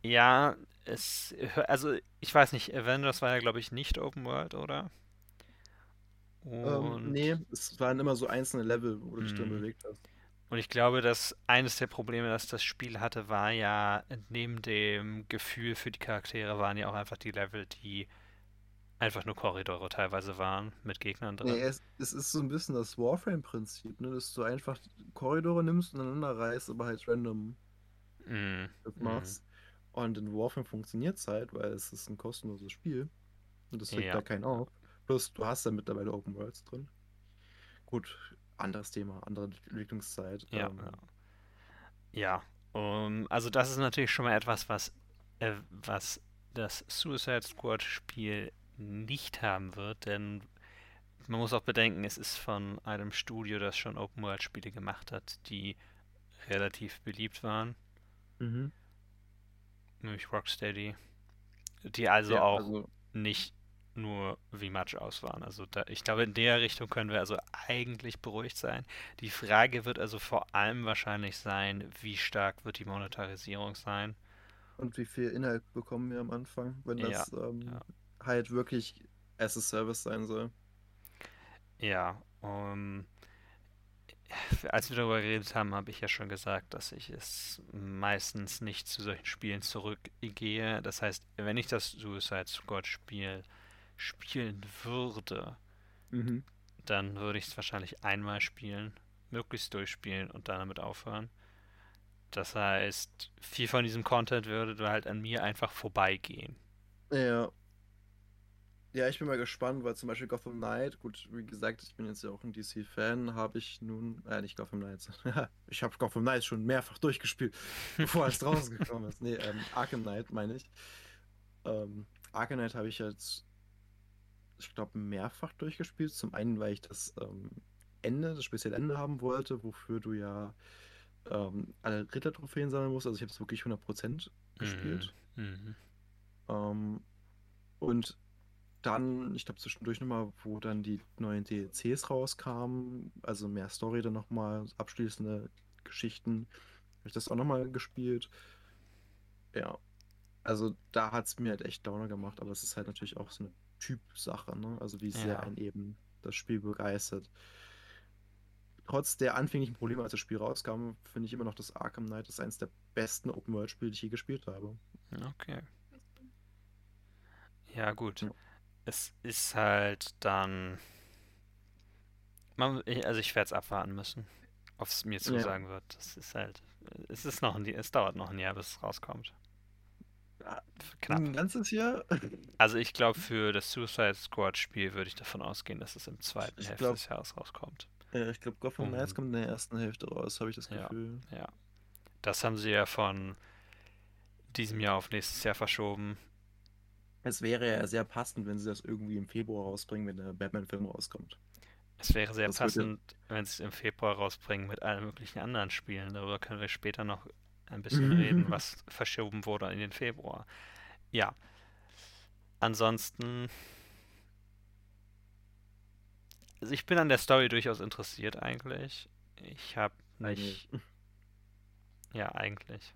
Ja, es, also ich weiß nicht, Avengers war ja, glaube ich, nicht Open World, oder? Ähm, nee, es waren immer so einzelne Level, wo du dich drin Hm. bewegt hast. und ich glaube, dass eines der Probleme, das das Spiel hatte, war ja, neben dem Gefühl für die Charaktere waren ja auch einfach die Level, die einfach nur Korridore teilweise waren, mit Gegnern Nee, drin. es, es ist so ein bisschen das Warframe-Prinzip, ne? Dass du einfach Korridore nimmst und aneinander reißt, aber halt random Mm, das mm. machst. Und in Warframe funktioniert es halt, weil es ist ein kostenloses Spiel. Und das regt Ja. da keinen auf. Plus, du hast da mittlerweile Open Worlds drin. Gut, anderes Thema, andere Entwicklungszeit. Ja, ähm, ja. Ja, Um, also das ist natürlich schon mal etwas, was, äh, was das Suicide Squad Spiel nicht haben wird, denn man muss auch bedenken, es ist von einem Studio, das schon Open World Spiele gemacht hat, die relativ beliebt waren, Mhm. nämlich Rocksteady, die also Ja, auch also, nicht nur wie Matsch aus waren. Also da, ich glaube, in der Richtung können wir also eigentlich beruhigt sein. Die Frage wird also vor allem wahrscheinlich sein, wie stark wird die Monetarisierung sein. und wie viel Inhalt bekommen wir am Anfang, wenn Ja, das ähm, ja. halt wirklich as a Service sein soll? Ja, um, als wir darüber geredet haben, habe ich ja schon gesagt, dass ich es meistens nicht zu solchen Spielen zurückgehe. Das heißt, wenn ich das Suicide Squad Spiel spielen würde, Mhm. dann würde ich es wahrscheinlich einmal spielen, möglichst durchspielen und dann damit aufhören. Das heißt, viel von diesem Content würde halt an mir einfach vorbeigehen. Ja. Ja, ich bin mal gespannt, weil zum Beispiel Gotham Knight, gut, wie gesagt, ich bin jetzt ja auch ein DC-Fan, habe ich nun, äh, nicht Gotham Knights, ich habe Gotham Knights schon mehrfach durchgespielt, bevor es draußen gekommen ist. Nee, ähm, Arkham Knight meine ich. Ähm, Arkham Knight habe ich jetzt, ich glaube, mehrfach durchgespielt. Zum einen, weil ich das ähm, Ende, das spezielle Ende haben wollte, wofür du ja ähm, alle Ritter-Trophäen sammeln musst. Also ich habe es wirklich 100% gespielt. Mhm. Ähm, und dann, ich glaube zwischendurch nochmal, wo dann die neuen DLCs rauskamen, also mehr Story dann nochmal, abschließende Geschichten, habe ich das auch nochmal gespielt. Ja, also da hat es mir halt echt Downer gemacht, aber es ist halt natürlich auch so eine Typsache, ne? Also wie sehr Ja. ein eben das Spiel begeistert. Trotz der anfänglichen Probleme, als das Spiel rauskam, finde ich immer noch, das Arkham Knight ist eines der besten Open-World-Spiele, die ich je gespielt habe. Okay. Ja, gut. Ja. Es ist halt dann. Man, also ich werde es abwarten müssen, ob es mir zusagen wird. Das ist halt. Es ist noch ein, es dauert noch ein Jahr, bis es rauskommt. Ja, Knapp. Ein ganzes Jahr? Also ich glaube, für das Suicide Squad Spiel würde ich davon ausgehen, dass es im zweiten Ich Hälfte glaub- des Jahres rauskommt. Ja, ich glaube, Gotham Knights Mhm. kommt in der ersten Hälfte raus, habe ich das Ja. Gefühl. Ja. Das haben sie ja von diesem Jahr auf nächstes Jahr verschoben. Es wäre ja sehr passend, wenn sie das irgendwie im Februar rausbringen, wenn der Batman-Film rauskommt. Es wäre sehr Das passend, wenn sie es im Februar rausbringen mit allen möglichen anderen Spielen. Darüber können wir später noch ein bisschen reden, was verschoben wurde in den Februar. Ja. Ansonsten. Also ich bin an der Story durchaus interessiert eigentlich. Ich habe nicht. Ja, eigentlich.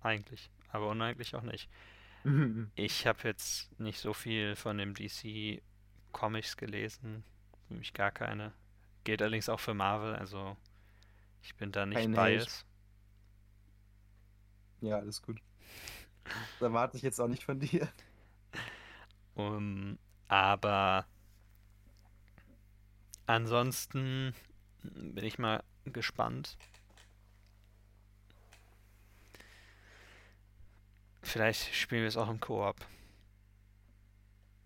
Eigentlich. Aber uneigentlich auch nicht. Ich habe jetzt nicht so viel von dem DC Comics gelesen, nämlich gar keine. Gilt allerdings auch für Marvel, also ich bin da nicht Kein biased. ja, alles gut. Das erwarte ich jetzt auch nicht von dir. Um, aber ansonsten bin ich mal gespannt. Vielleicht spielen wir es auch im Koop.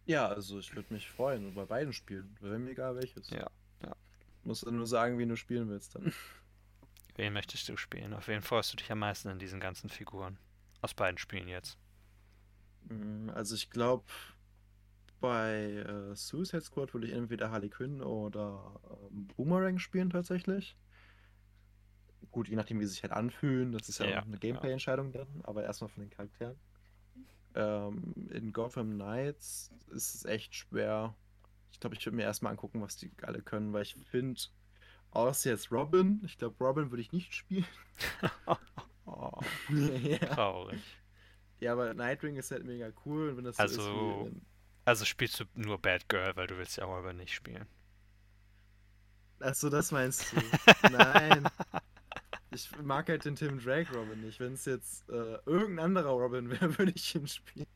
Ja, also ich würde mich freuen, bei beiden Spielen. Wäre mir egal welches. Ja, ja. Musst du nur sagen, wie du spielen willst dann. Wen möchtest du spielen? Auf wen freust du dich am meisten in diesen ganzen Figuren? Aus beiden Spielen jetzt. Mm, Also ich glaube, bei äh, Suicide Squad würde ich entweder Harley Quinn oder ähm, Boomerang spielen tatsächlich. Gut, je nachdem, wie sie sich halt anfühlen. Das ist ja, Ja, auch eine. Gameplay-Entscheidung dann, aber erstmal von den Charakteren. Ähm, in Gotham Knights ist es echt schwer. Ich glaube, ich würde mir erstmal angucken, was die alle können, weil ich finde, außer jetzt Robin, ich glaube, Robin würde ich nicht spielen. Oh, ja. traurig. ja, aber Nightwing ist halt mega cool. Und wenn das so Also, ist wie, Also spielst du nur Bad Girl, weil du willst ja Robin nicht spielen. Achso, das meinst du. Nein. Ich mag halt den Tim Drake Robin nicht. Wenn es jetzt äh, irgendein anderer Robin wäre, würde ich ihn spielen.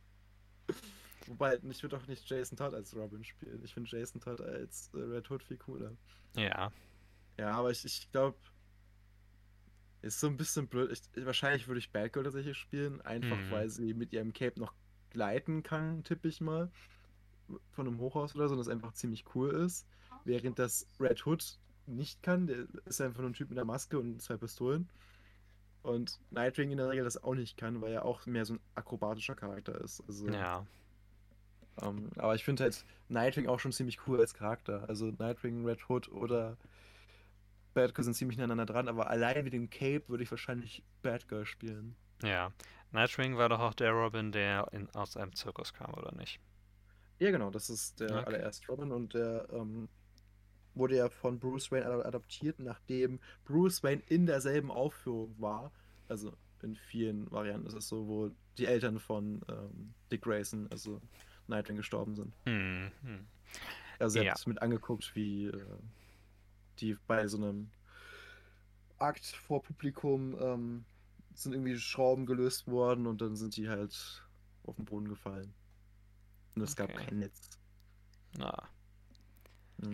Wobei, ich würde auch nicht Jason Todd als Robin spielen. Ich finde Jason Todd als äh, Red Hood viel cooler. Ja, Ja, aber ich, ich glaube, ist so ein bisschen blöd. Ich, wahrscheinlich würde ich Batgirl tatsächlich spielen, einfach Mhm. weil sie mit ihrem Cape noch gleiten kann, tippe ich mal. Von einem Hochhaus oder so, und das einfach ziemlich cool ist. Während das Red Hood nicht kann, der ist einfach nur ein Typ mit einer Maske und zwei Pistolen. Und Nightwing in der Regel das auch nicht kann, weil er auch mehr so ein akrobatischer Charakter ist. Also, Ja, ähm, aber ich finde halt Nightwing auch schon ziemlich cool als Charakter. Also Nightwing, Red Hood oder Batgirl sind ziemlich nacheinander dran, aber allein mit dem Cape würde ich wahrscheinlich Batgirl spielen. ja. Nightwing war doch auch der Robin, der in, aus einem Zirkus kam, oder nicht? Ja, genau, das ist der Okay. allererste Robin und der ähm, wurde ja von Bruce Wayne ad- adaptiert, nachdem Bruce Wayne in derselben Aufführung war. Also in vielen Varianten ist es so, wo die Eltern von ähm, Dick Grayson, also Nightwing, gestorben sind. Hm, hm. Also er Ja. hat es mit angeguckt, wie äh, die bei so einem Akt vor Publikum ähm, sind irgendwie Schrauben gelöst worden und dann sind die halt auf den Boden gefallen. Und es gab Okay. kein Netz. Na, Ja.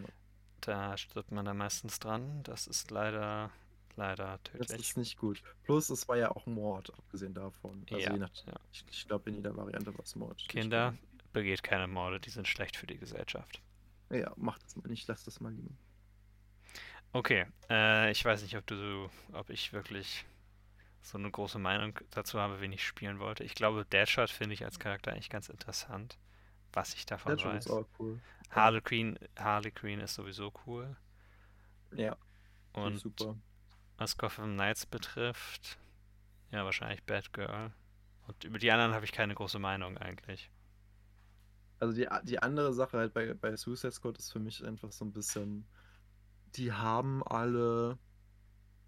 Da stirbt man da meistens dran. Das ist leider, leider Das tödlich. ist nicht gut. Plus, es war ja auch Mord, abgesehen davon. Also Ja, je nach, ja. ich, ich glaube, in jeder Variante war es Mord. Kinder, begeht keine Morde, die sind schlecht für die Gesellschaft. Ja, mach das mal nicht, lass das mal liegen. Okay, äh, ich weiß nicht, ob du, ob ich wirklich so eine große Meinung dazu habe, wen ich spielen wollte. Ich glaube, Deadshot finde ich als Charakter eigentlich ganz interessant, was ich davon Deadshot weiß. ist auch cool. Harley Quinn, Harley Quinn ist sowieso cool. Ja, Und super. was Gotham Knights betrifft, ja, wahrscheinlich Batgirl. Und über die anderen habe ich keine große Meinung eigentlich. Also die, die andere Sache halt bei, bei Suicide Squad ist für mich einfach so ein bisschen, die haben alle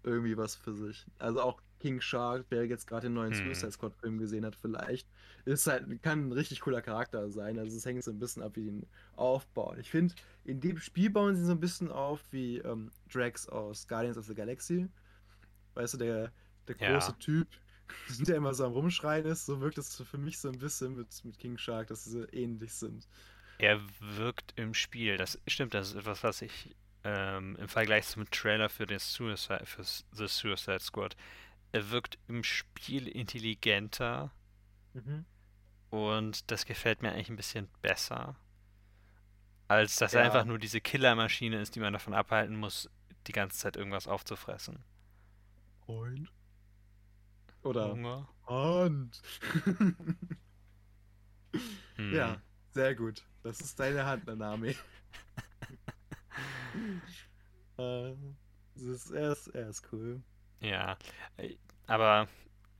irgendwie was für sich. Also auch King Shark, wer jetzt gerade den neuen Hm. Suicide Squad Film gesehen hat, vielleicht, ist halt, kann ein richtig cooler Charakter sein. Also es hängt so ein bisschen ab, wie ihn aufbauen. Ich finde, in dem Spiel bauen sie so ein bisschen auf wie ähm, Drax aus Guardians of the Galaxy. Weißt du, der, der Ja. große Typ, der immer so am Rumschreien ist, so wirkt es für mich so ein bisschen mit, mit King Shark, dass sie so ähnlich sind. Er wirkt im Spiel, das stimmt, das ist etwas, was ich ähm, im Vergleich zum Trailer für, den Suicide, für The Suicide Squad, er wirkt im Spiel intelligenter und das gefällt mir eigentlich ein bisschen besser, als dass er Ja. einfach nur diese Killermaschine ist, die man davon abhalten muss, die ganze Zeit irgendwas aufzufressen. Freund. Oder Hunger? Hand. Hm. Ja, sehr gut. Das ist deine Hand, Nanami. äh, das ist, er, ist, er ist cool. Ja, äh, aber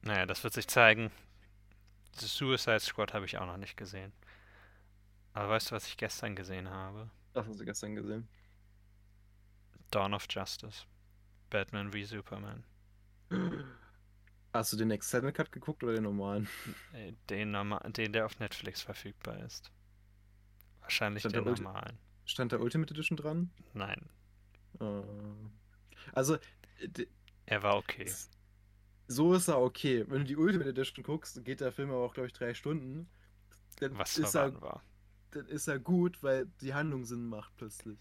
naja, das wird sich zeigen. The Suicide Squad habe ich auch noch nicht gesehen. Aber weißt du, was ich gestern gesehen habe? Das hast du gestern gesehen. Dawn of Justice. Batman v Superman. Hast du den Extended Cut geguckt oder den normalen? Äh, Den, norma den, der auf Netflix verfügbar ist. Wahrscheinlich Stand den normalen. Stand der Ultimate Edition dran? Nein, Äh, also, er war okay. so ist er okay. Wenn du die Ultimate Edition guckst, geht der Film aber auch, glaube ich, drei Stunden. Dann Was ist, er, war. dann ist er gut, weil die Handlung Sinn macht plötzlich.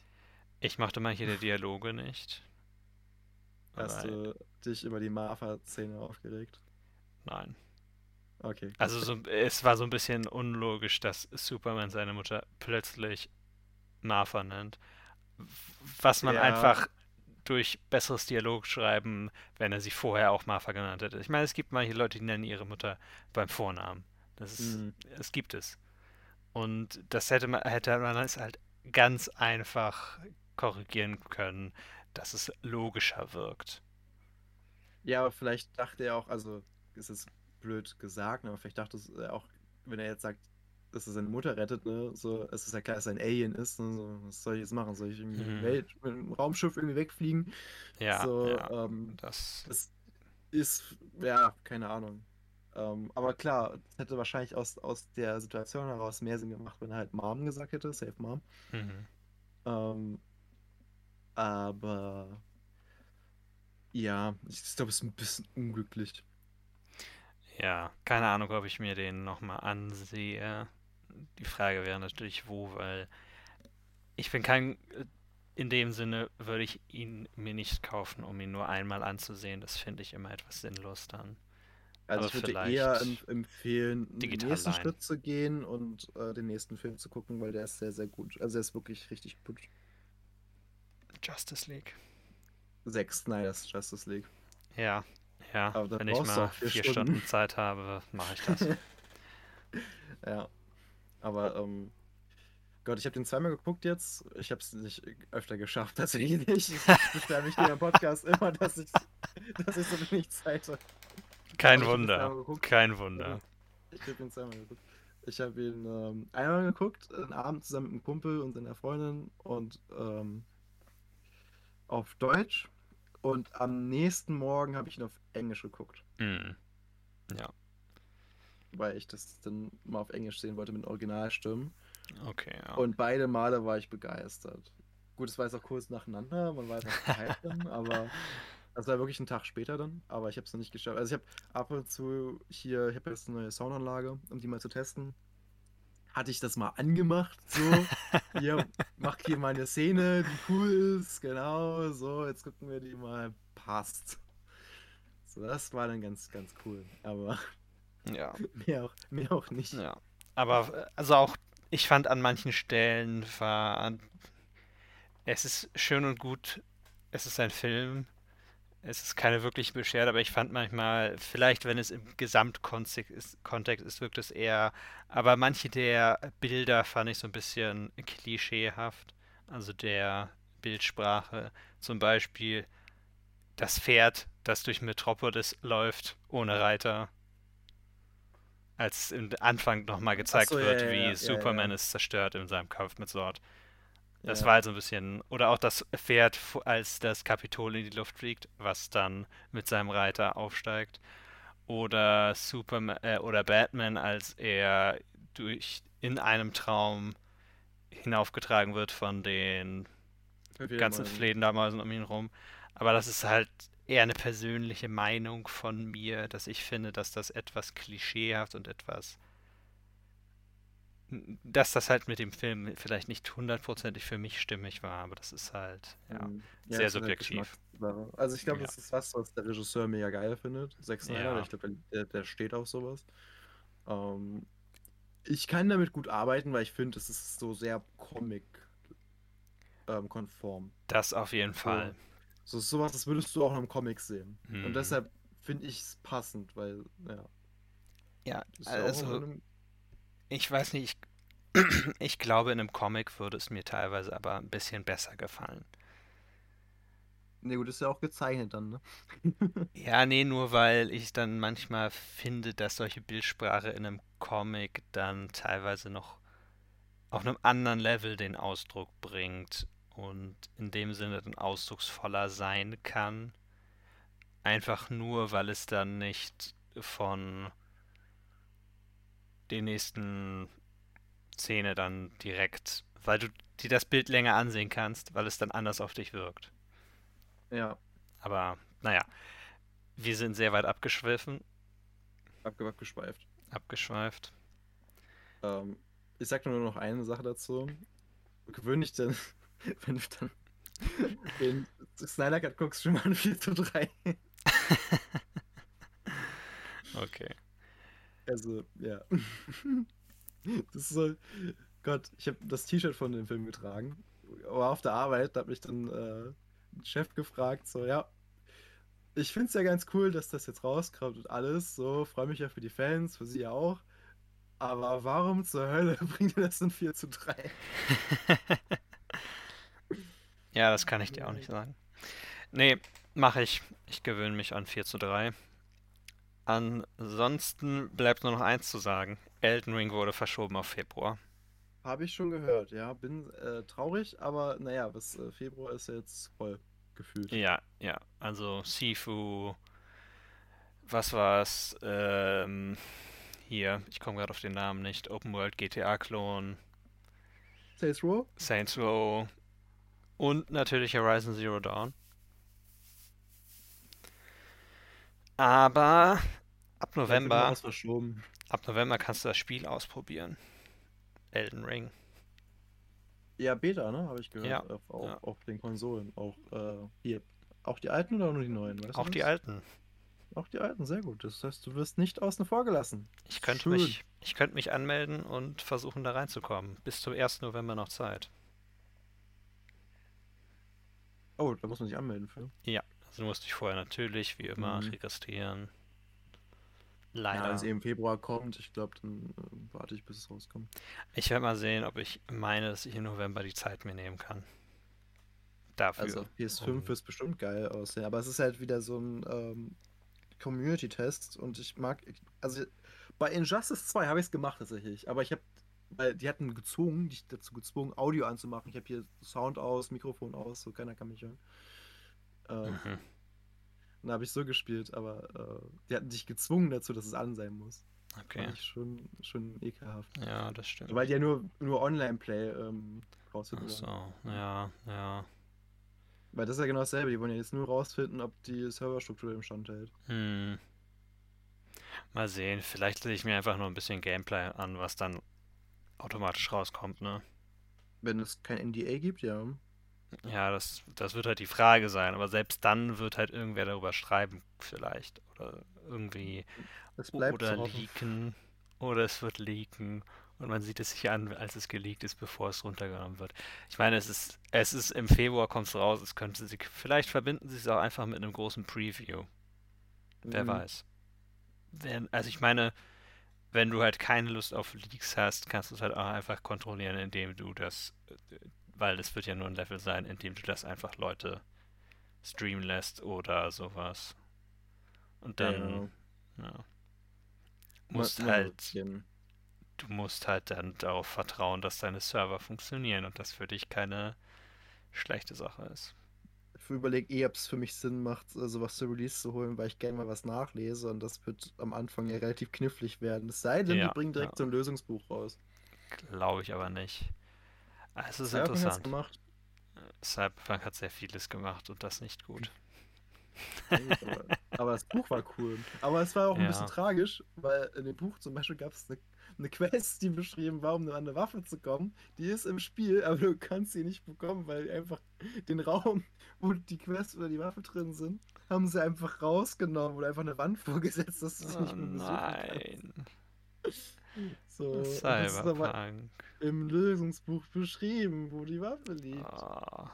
Ich mochte manche der Dialoge nicht. Hast du dich über die Martha-Szene aufgeregt? Nein. Okay. Also so, es war so ein bisschen unlogisch, dass Superman seine Mutter plötzlich Martha nennt. Was man Ja. einfach durch besseres Dialogschreiben, wenn er sie vorher auch Martha genannt hätte. Ich meine, es gibt manche Leute, die nennen ihre Mutter beim Vornamen. Das ist, Mhm. es gibt es. Und das hätte man, hätte man es halt ganz einfach korrigieren können, dass es logischer wirkt. Ja, aber vielleicht dachte er auch, also ist es blöd gesagt, ne, aber vielleicht dachte er auch, wenn er jetzt sagt, dass er seine Mutter rettet, ne, so, es ist ja klar, dass er ein Alien ist, ne, so, was soll ich jetzt machen? Soll ich irgendwie Mhm. Welt, mit einem Raumschiff irgendwie wegfliegen? Ja, so, ja, ähm, das, das ist, ja, keine Ahnung. Ähm, aber klar, es hätte wahrscheinlich aus, aus der Situation heraus mehr Sinn gemacht, wenn er halt Mom gesagt hätte, Safe Mom. mhm. Ähm, aber ja, ich glaube, es ist ein bisschen unglücklich. Ja, keine Ahnung, ob ich mir den nochmal ansehe. Die Frage wäre natürlich, wo, weil ich bin kein, in dem Sinne würde ich ihn mir nicht kaufen, um ihn nur einmal anzusehen. Das finde ich immer etwas sinnlos dann. Also Aber ich würde eher empfehlen, den nächsten leihen. Schritt zu gehen und äh, den nächsten Film zu gucken, weil der ist sehr, sehr gut. Also der ist wirklich richtig gut. Justice League. Zack Snyder's Justice League. Ja, Ja, Aber wenn ich mal vier Stunden. Stunden Zeit habe, mache ich das. Ja. Aber, ähm, Gott, ich habe den zweimal geguckt jetzt. Ich habe es nicht öfter geschafft, tatsächlich nicht. Ich beschwere mich hier im Podcast immer, dass ich, dass ich so wenig Zeit habe. Kein Wunder. Kein Wunder. Ich habe ihn zweimal geguckt. Ich habe ihn ähm, einmal geguckt, einen Abend zusammen mit einem Kumpel und seiner Freundin und ähm, auf Deutsch. Und am nächsten Morgen habe ich ihn auf Englisch geguckt, Hm. Weil ich das dann mal auf Englisch sehen wollte mit Originalstimmen. Okay, ja. Und beide Male war ich begeistert. Gut, es war jetzt auch kurz nacheinander, man gehypt dann, aber das war wirklich ein Tag später dann, aber ich habe es noch nicht geschafft. Also ich habe ab und zu hier, ich habe jetzt eine neue Soundanlage, um die mal zu testen. Hatte ich das mal angemacht, so, hier, mach hier mal eine Szene, die cool ist, genau, so, jetzt gucken wir die mal, passt. So, das war dann ganz, ganz cool, aber ja. mehr auch, mehr auch nicht. Ja. Aber also auch, ich fand an manchen Stellen war, es ist schön und gut, es ist ein Film, es ist keine wirkliche Beschwerde, aber ich fand manchmal, vielleicht wenn es im Gesamtkontext ist, Kontext ist, wirkt es eher, aber manche der Bilder fand ich so ein bisschen klischeehaft, also der Bildsprache, zum Beispiel das Pferd, das durch Metropolis läuft, ohne Reiter als im Anfang nochmal gezeigt so, ja, wird, ja, wie ja, ja, Superman ja. es zerstört in seinem Kampf mit Sword. Das Ja. war halt so ein bisschen. Oder auch das Pferd, als das Kapitol in die Luft fliegt, was dann mit seinem Reiter aufsteigt. Oder Superman äh, oder Batman, als er durch in einem Traum hinaufgetragen wird von den ganzen Fledermäusen um ihn rum. Aber das ist halt eher eine persönliche Meinung von mir, dass ich finde, dass das etwas klischeehaft und etwas, dass das halt mit dem Film vielleicht nicht hundertprozentig für mich stimmig war, aber das ist halt, ja, Mhm. sehr es ist halt subjektiv. Also ich glaube, Ja. das ist was, was der Regisseur mega geil findet. Zack Snyder, Ja. ich glaube, der, der steht auf sowas. Ähm, ich kann damit gut arbeiten, weil ich finde, es ist so sehr Comic-konform. Das auf jeden Fall. So sowas, das würdest du auch in einem Comic sehen. Mhm. Und deshalb finde ich es passend, weil, ja. Ja, ist ja auch in also einem, ich weiß nicht, ich, ich glaube, in einem Comic würde es mir teilweise aber ein bisschen besser gefallen. ne gut, ist ja auch gezeichnet dann, ne? Ja, nee, nur weil ich dann manchmal finde, dass solche Bildsprache in einem Comic dann teilweise noch auf einem anderen Level den Ausdruck bringt und in dem Sinne dann ausdrucksvoller sein kann. Einfach nur, weil es dann nicht von der nächsten Szene dann direkt, weil du dir das Bild länger ansehen kannst, weil es dann anders auf dich wirkt. Ja, Aber naja, wir sind sehr weit abgeschwiffen, abge abgeschweift. abgeschweift. Ähm, ich sag nur noch eine Sache dazu. Gewöhnlich denn, wenn du dann den Snyder Cut guckst, schon mal ein 4 zu 3. Okay. Also, ja. Das ist so. Gott, ich habe das T-Shirt von dem Film getragen. Aber auf der Arbeit hat mich dann äh, ein Chef gefragt, so, ja, ich finde es ja ganz cool, dass das jetzt rauskommt und alles. So, freue mich ja für die Fans, für sie ja auch. Aber warum zur Hölle bringt ihr das in 4 zu 3? Ja, das kann ich dir auch nicht sagen. Nee, mache ich. Ich gewöhne mich an 4 zu 3. Ansonsten bleibt nur noch eins zu sagen. Elden Ring wurde verschoben auf Februar. Habe ich schon gehört, ja. Bin äh, traurig, aber naja, bis äh, Februar ist jetzt voll gefühlt. Ja, ja. Also Sifu, was war's? Ähm, hier, ich komme gerade auf den Namen nicht. Open World GTA-Klon, Saints Row? Saints Row und natürlich Horizon Zero Dawn. Aber ab November, ab November kannst du das Spiel ausprobieren. Elden Ring. Ja, Beta, ne? Habe ich gehört. Ja, Auf, auf, ja. auf den Konsolen. Auch äh, hier. Auch die alten oder nur die neuen? Weißt Auch die alten. Auch die alten, sehr gut. Das heißt, du wirst nicht außen vor gelassen. Ich könnte mich, ich könnte mich anmelden und versuchen, da reinzukommen. Bis zum 1. November noch Zeit. Oh, da muss man sich anmelden für. Da Also du musst dich vorher natürlich, wie immer, Mhm. registrieren. Ja, Leider. wenn es eben im Februar kommt, ich glaube, dann äh, warte ich, bis es rauskommt. Ich werde mal sehen, ob ich meine, dass ich im November die Zeit mir nehmen kann. Dafür. Also auf PS5 Um- wird es bestimmt geil aussehen, aber es ist halt wieder so ein ähm, Community-Test und ich mag, also bei Injustice 2 habe ich es gemacht tatsächlich, aber ich habe, weil die hatten gezwungen, dich dazu gezwungen, Audio anzumachen. Ich habe hier Sound aus, Mikrofon aus, so keiner kann mich hören. Ähm, Mhm. Dann habe ich so gespielt, aber äh, die hatten dich gezwungen dazu, dass es an sein muss. Okay. Fand ich schon, schon ekelhaft. Ja, das stimmt. Weil die ja nur, nur Online-Play ähm, rausfinden Ach so, ja, ja. Weil das ist ja genau dasselbe, die wollen ja jetzt nur rausfinden, ob die Serverstruktur im Stand hält. Hm. Mal sehen, vielleicht lege ich mir einfach nur ein bisschen Gameplay an, was dann automatisch rauskommt, ne? Wenn es kein NDA gibt, ja. Ja, das, das wird halt die Frage sein, aber selbst dann wird halt irgendwer darüber schreiben, vielleicht. Oder irgendwie. Es bleibt oder hoffen. leaken. Oder es wird leaken. Und man sieht es sich an, als es geleakt ist, bevor es runtergenommen wird. Ich meine, es ist, es ist im Februar kommt es raus, es könnte sich, vielleicht verbinden sie es auch einfach mit einem großen Preview. Wer Mhm. weiß. Wenn, also ich meine, wenn du halt keine Lust auf Leaks hast, kannst du es halt auch einfach kontrollieren, indem du das, äh, weil es wird ja nur ein Level sein, indem du das einfach Leute streamen lässt oder sowas. Und dann, Ja. ja. Musst Mal- mal halt, du musst halt dann darauf vertrauen, dass deine Server funktionieren und das für dich keine schlechte Sache ist. Überlege eh, ob es für mich Sinn macht, äh, sowas zu Release zu holen, weil ich gerne mal was nachlese und das wird am Anfang ja relativ knifflig werden. Es sei denn, Ja, die bringen direkt ja. so ein Lösungsbuch raus. Glaube ich aber nicht. Ah, Es ist Cyberpunk interessant. gemacht. Cyberpunk hat sehr vieles gemacht und das nicht gut. Aber das Buch war cool. Aber es war auch ein Ja. bisschen tragisch, weil in dem Buch zum Beispiel gab es eine, eine Quest, die beschrieben war, um an eine Waffe zu kommen. Die ist im Spiel, aber du kannst sie nicht bekommen, weil einfach den Raum, wo die Quest oder die Waffe drin sind, haben sie einfach rausgenommen oder einfach eine Wand vorgesetzt, dass du sie Oh nicht mehr besuchen nein. kannst. So, und das ist aber Cyberpunk. im Lösungsbuch beschrieben, wo die Waffe liegt. Ah.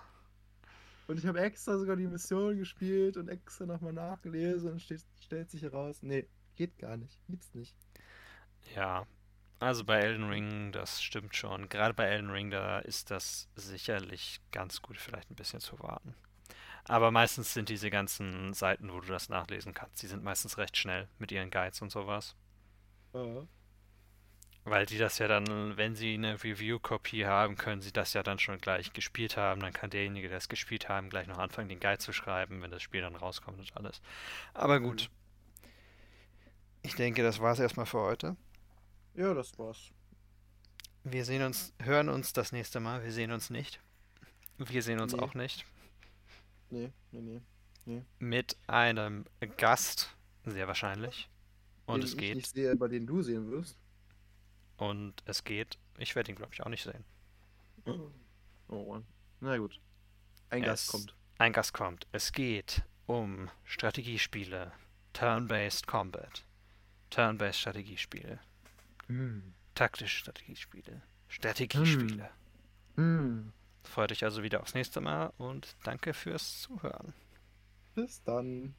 Und ich habe extra sogar die Mission gespielt und extra nochmal nachgelesen und steht, stellt sich heraus, nee, geht gar nicht, gibt's nicht. Ja, also bei Elden Ring, das stimmt schon. Gerade bei Elden Ring, da ist das sicherlich ganz gut, vielleicht ein bisschen zu warten. Aber meistens sind diese ganzen Seiten, wo du das nachlesen kannst, die sind meistens recht schnell mit ihren Guides und sowas. Ja. Weil die das ja dann, wenn sie eine Review-Kopie haben, können sie das ja dann schon gleich gespielt haben. Dann kann derjenige, der es gespielt haben, gleich noch anfangen, den Guide zu schreiben, wenn das Spiel dann rauskommt und alles. Aber gut. Ich denke, das war es erstmal für heute. Ja, das war's. Wir sehen uns, hören uns das nächste Mal. Wir sehen uns nicht. Wir sehen uns Nee. auch nicht. Nee, nee, nee. Mit einem Gast, sehr wahrscheinlich. Und den es ich geht. nicht sehe, bei den du sehen wirst. Und es geht. Ich werde ihn, glaube ich, auch nicht sehen. Oh Mann. Na gut. Ein Es- Gast kommt. Ein Gast kommt. Es geht um Strategiespiele. Turn-based Combat. Turn-based Strategiespiele. Taktische Strategiespiele. Strategiespiele. Hm. Freut euch also wieder aufs nächste Mal und danke fürs Zuhören. Bis dann.